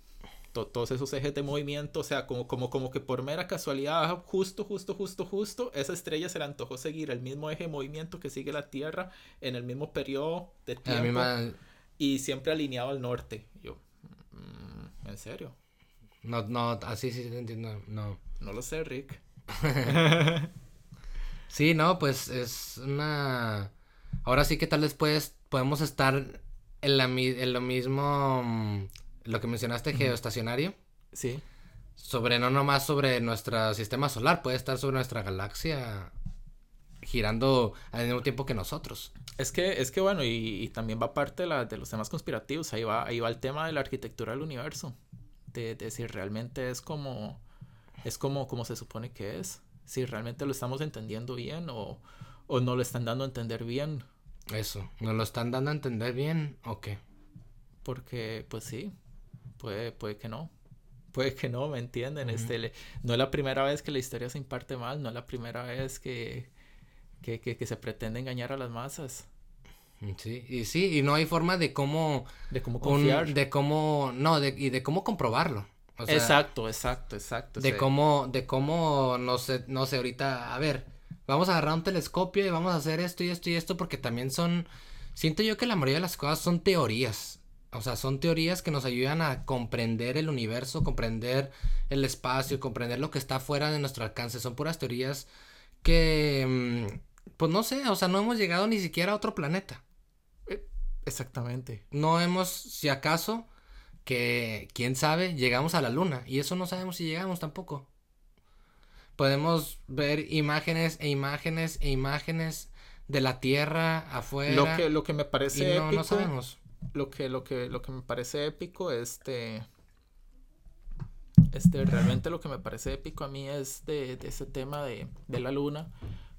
todos esos ejes de movimiento, o sea, como, como, como que por mera casualidad, justo, justo, justo, justo, esa estrella se le antojó seguir el mismo eje de movimiento que sigue la Tierra en el mismo periodo de tiempo y siempre alineado al norte. Yo, mm, ¿en serio? No, no, así sí entiendo, no. No lo sé, Rick. (laughs) sí, no, pues es una... Ahora sí que tal vez puedes, podemos estar en, la, en lo mismo, mm, lo que mencionaste, geoestacionario. Sí. Sobre, no nomás sobre nuestro sistema solar, puede estar sobre nuestra galaxia girando al mismo tiempo que nosotros. Es que, es que bueno, y, también va parte de, la, de, los temas conspirativos, ahí va, ahí va el tema de la arquitectura del universo, de, de si realmente es como, es como, como se supone que es, si realmente lo estamos entendiendo bien o, o no lo están dando a entender bien. Eso, ¿nos lo están dando a entender bien o qué? Porque, pues sí, puede, puede que no. Puede que no, ¿me entienden? este, no es la primera vez que la historia se imparte mal, no es la primera vez que, que, que, se pretende engañar a las masas. Mm, sí, y sí, y no hay forma de cómo... De cómo confiar. de cómo... No, de, y de cómo comprobarlo. exacto, exacto, exacto. De cómo, de cómo, no sé, no sé, ahorita, a ver, vamos a agarrar un telescopio y vamos a hacer esto y esto y esto porque también son, siento yo que la mayoría de las cosas son teorías. O sea, son teorías que nos ayudan a comprender el universo, comprender el espacio, comprender lo que está fuera de nuestro alcance. Son puras teorías que, mm, pues no sé, o sea, no hemos llegado ni siquiera a otro planeta. Exactamente. No hemos, si acaso, que, quién sabe, llegamos a la luna. Y eso no sabemos si llegamos tampoco podemos ver imágenes e imágenes e imágenes de la Tierra afuera. Lo que, lo que me parece épico. No sabemos. Lo que, lo que, lo que me parece épico, este. Este, realmente lo que me parece épico a mí es de, de ese tema de, de, la luna.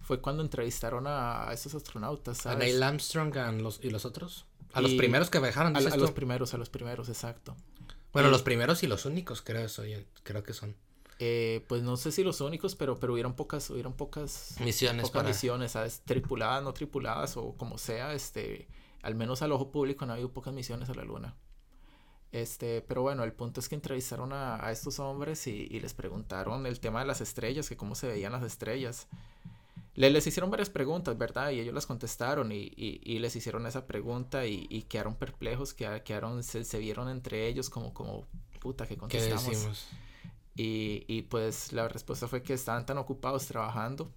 Fue cuando entrevistaron a, esos astronautas. A Neil Armstrong los, y los otros. A los primeros que viajaron. A, a los primeros, a los primeros, exacto. Bueno, los primeros y los únicos, creo, soy, creo que son. Eh, pues no sé si los únicos, pero, pero hubieron pocas, hubieron pocas misiones, pocas misiones, ¿sabes? Tripuladas, no tripuladas o como sea, este, al menos al ojo público no ha habido pocas misiones a la luna. Este, pero bueno, el punto es que entrevistaron a, a estos hombres y, y, les preguntaron el tema de las estrellas, que cómo se veían las estrellas. Le, les hicieron varias preguntas, ¿verdad? Y ellos las contestaron y, y, y les hicieron esa pregunta y, quedaron perplejos, quedaron, se, se, vieron entre ellos como, como, puta, que contestamos. ¿Qué decimos? Y, y pues la respuesta fue que estaban tan ocupados trabajando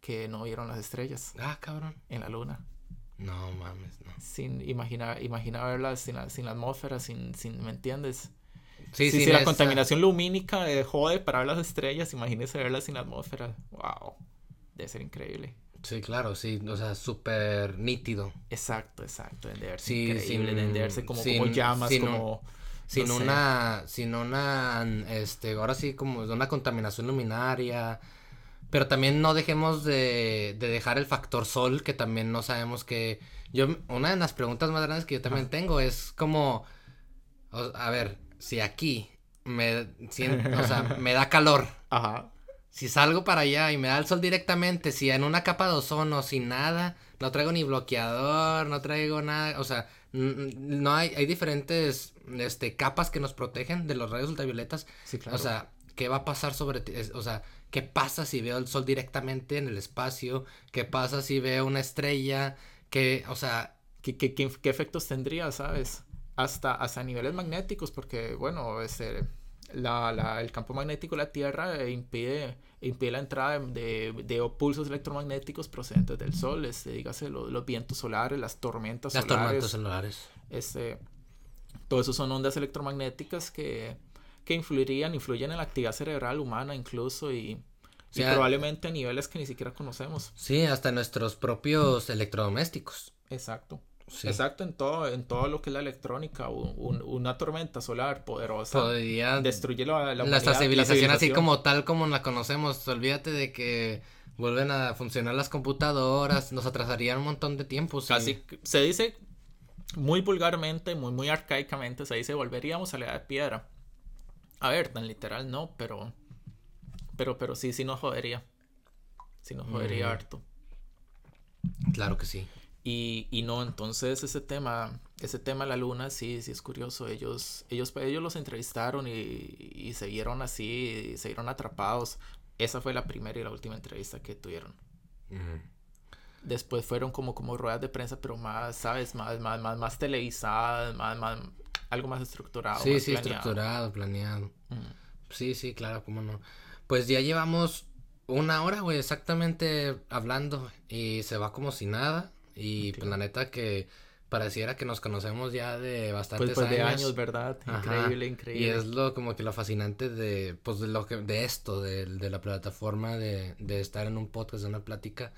que no vieron las estrellas. Ah, cabrón. En la luna. No mames, no. Sin imaginar, imagina verlas sin la, sin la atmósfera, sin, sin, ¿me entiendes? Sí, sí, si la contaminación lumínica eh, jode para ver las estrellas, imagínese verlas sin la atmósfera. Wow. Debe ser increíble. Sí, claro, sí, o sea, súper nítido. Exacto, exacto. De verse sí, increíble, sin, verse como, como llamas, como sin una, sin una, este, ahora sí como una contaminación luminaria, pero también no dejemos de, de dejar el factor sol, que también no sabemos que, yo, una de las preguntas más grandes que yo también tengo es como, a ver, si aquí me, siento, o sea, (laughs) me da calor, Ajá. si salgo para allá y me da el sol directamente, si en una capa de ozono, sin nada, no traigo ni bloqueador, no traigo nada, o sea, no hay, hay diferentes este, capas que nos protegen de los rayos ultravioletas. Sí, claro. O sea, ¿qué va a pasar sobre ti? O sea, ¿qué pasa si veo el sol directamente en el espacio? ¿Qué pasa si veo una estrella? ¿Qué, o sea... ¿Qué, qué, qué, efectos tendría, sabes? Hasta, hasta niveles magnéticos, porque, bueno, este, la, la, el campo magnético de la Tierra impide, impide la entrada de, de, pulsos electromagnéticos procedentes del Sol, este, dígase los, los vientos solares, las tormentas las solares. tormentas solares. Este, todo eso son ondas electromagnéticas que, que influirían, influyen en la actividad cerebral humana incluso y, probablemente a niveles que ni siquiera conocemos. Sí, hasta nuestros propios electrodomésticos. Exacto. Exacto, en todo, en todo lo que es la electrónica, una tormenta solar poderosa podría destruye la, la, civilización, así como tal como la conocemos. Olvídate de que vuelven a funcionar las computadoras, nos atrasarían un montón de tiempo. Casi se dice muy vulgarmente, muy, muy arcaicamente, se dice volveríamos a la edad de piedra. A ver, tan literal no, pero. Pero, pero sí, sí nos jodería. Sí nos jodería harto. Claro que sí. Y, y no, entonces ese tema, ese tema de la luna, sí, sí es curioso. Ellos, ellos, ellos los entrevistaron y, y se vieron así, y se vieron atrapados. Esa fue la primera y la última entrevista que tuvieron. Después fueron como, como ruedas de prensa, pero más, ¿sabes? Más, más, más, más televisadas, más, más, algo más estructurado. Sí, sí, estructurado, planeado. Sí, sí, claro, cómo no. Pues ya llevamos una hora, güey, exactamente hablando y se va como si nada. Y pues la neta que pareciera que nos conocemos ya de bastantes pues, pues de años, ¿verdad? Increíble, increíble. Y es lo como que lo fascinante de, pues de lo que, de esto, de, de la plataforma, de, de estar en un podcast, de una plática.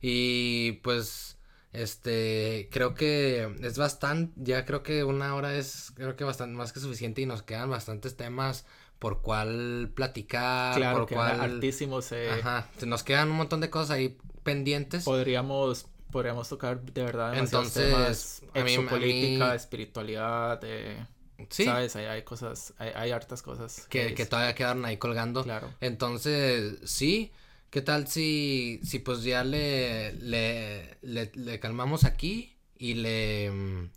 Y pues, este, creo que es bastante, ya creo que una hora es, creo que bastante, más que suficiente y nos quedan bastantes temas por cuál platicar, claro, por que cuál... Altísimos, eh... Ajá, nos quedan un montón de cosas ahí pendientes. Podríamos, podríamos tocar de verdad Entonces, temas, política, espiritualidad, eh... ¿Sí? ¿Sabes? Hay, hay cosas, hay, hay, hartas cosas. Que, que, todavía quedaron ahí colgando. Claro. Entonces, sí, ¿qué tal si, si pues ya le, le, le, le calmamos aquí y le,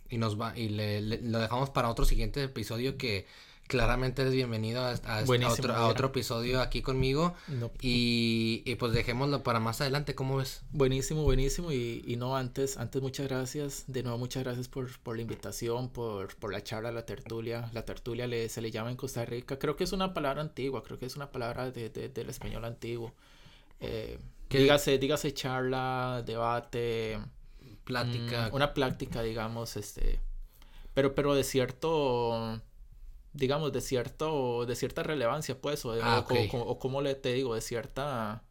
y nos va, y le, le, lo dejamos para otro siguiente episodio que claramente eres bienvenido a, a, otro, a otro, episodio aquí conmigo. No. Y, y, pues dejémoslo para más adelante, ¿cómo ves? Buenísimo, buenísimo. Y, y no, antes, antes muchas gracias. De nuevo, muchas gracias por, por la invitación, por, por la charla, la tertulia. La tertulia le, se le llama en Costa Rica. Creo que es una palabra antigua, creo que es una palabra de, de, del español antiguo. Eh, dígase, dígase charla, debate. Plática. Mmm, una plática, digamos, este. Pero, pero de cierto digamos, de cierto, de cierta relevancia, pues, o, ah, okay. o, o, como le te digo, de cierta,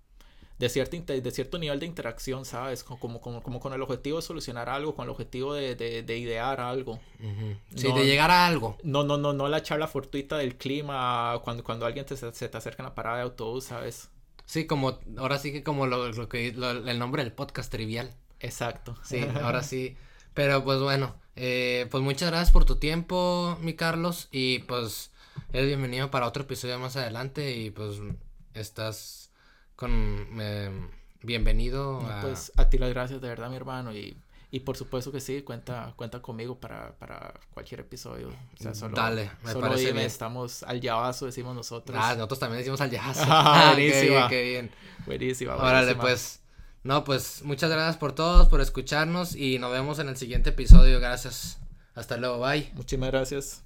de cierta, de cierto nivel de interacción, ¿sabes? Como, como, como con el objetivo de solucionar algo, con el objetivo de, de, de idear algo. Uh -huh. Sí, no, de llegar a algo. No, no, no, no la charla fortuita del clima, cuando, cuando alguien te, se te acerca en la parada de autobús, ¿sabes? Sí, como, ahora sí que como lo, lo que, lo, el nombre del podcast trivial. Exacto. Sí, (laughs) ahora sí. Pero pues bueno, eh, pues muchas gracias por tu tiempo, mi Carlos. Y pues eres bienvenido para otro episodio más adelante. Y pues estás con... Eh, bienvenido. A... Pues a ti las gracias de verdad, mi hermano. Y, y por supuesto que sí, cuenta, cuenta conmigo para, para cualquier episodio. O sea, solo, Dale, me solo parece dime, bien. estamos al llavazo, decimos nosotros. Ah, nosotros también decimos al llavazo. (laughs) (laughs) Ah, buenísima. qué bien, qué bien. Buenísima. Órale, pues. No, pues muchas gracias por todos, por escucharnos y nos vemos en el siguiente episodio. Gracias. Hasta luego, bye. Muchísimas gracias.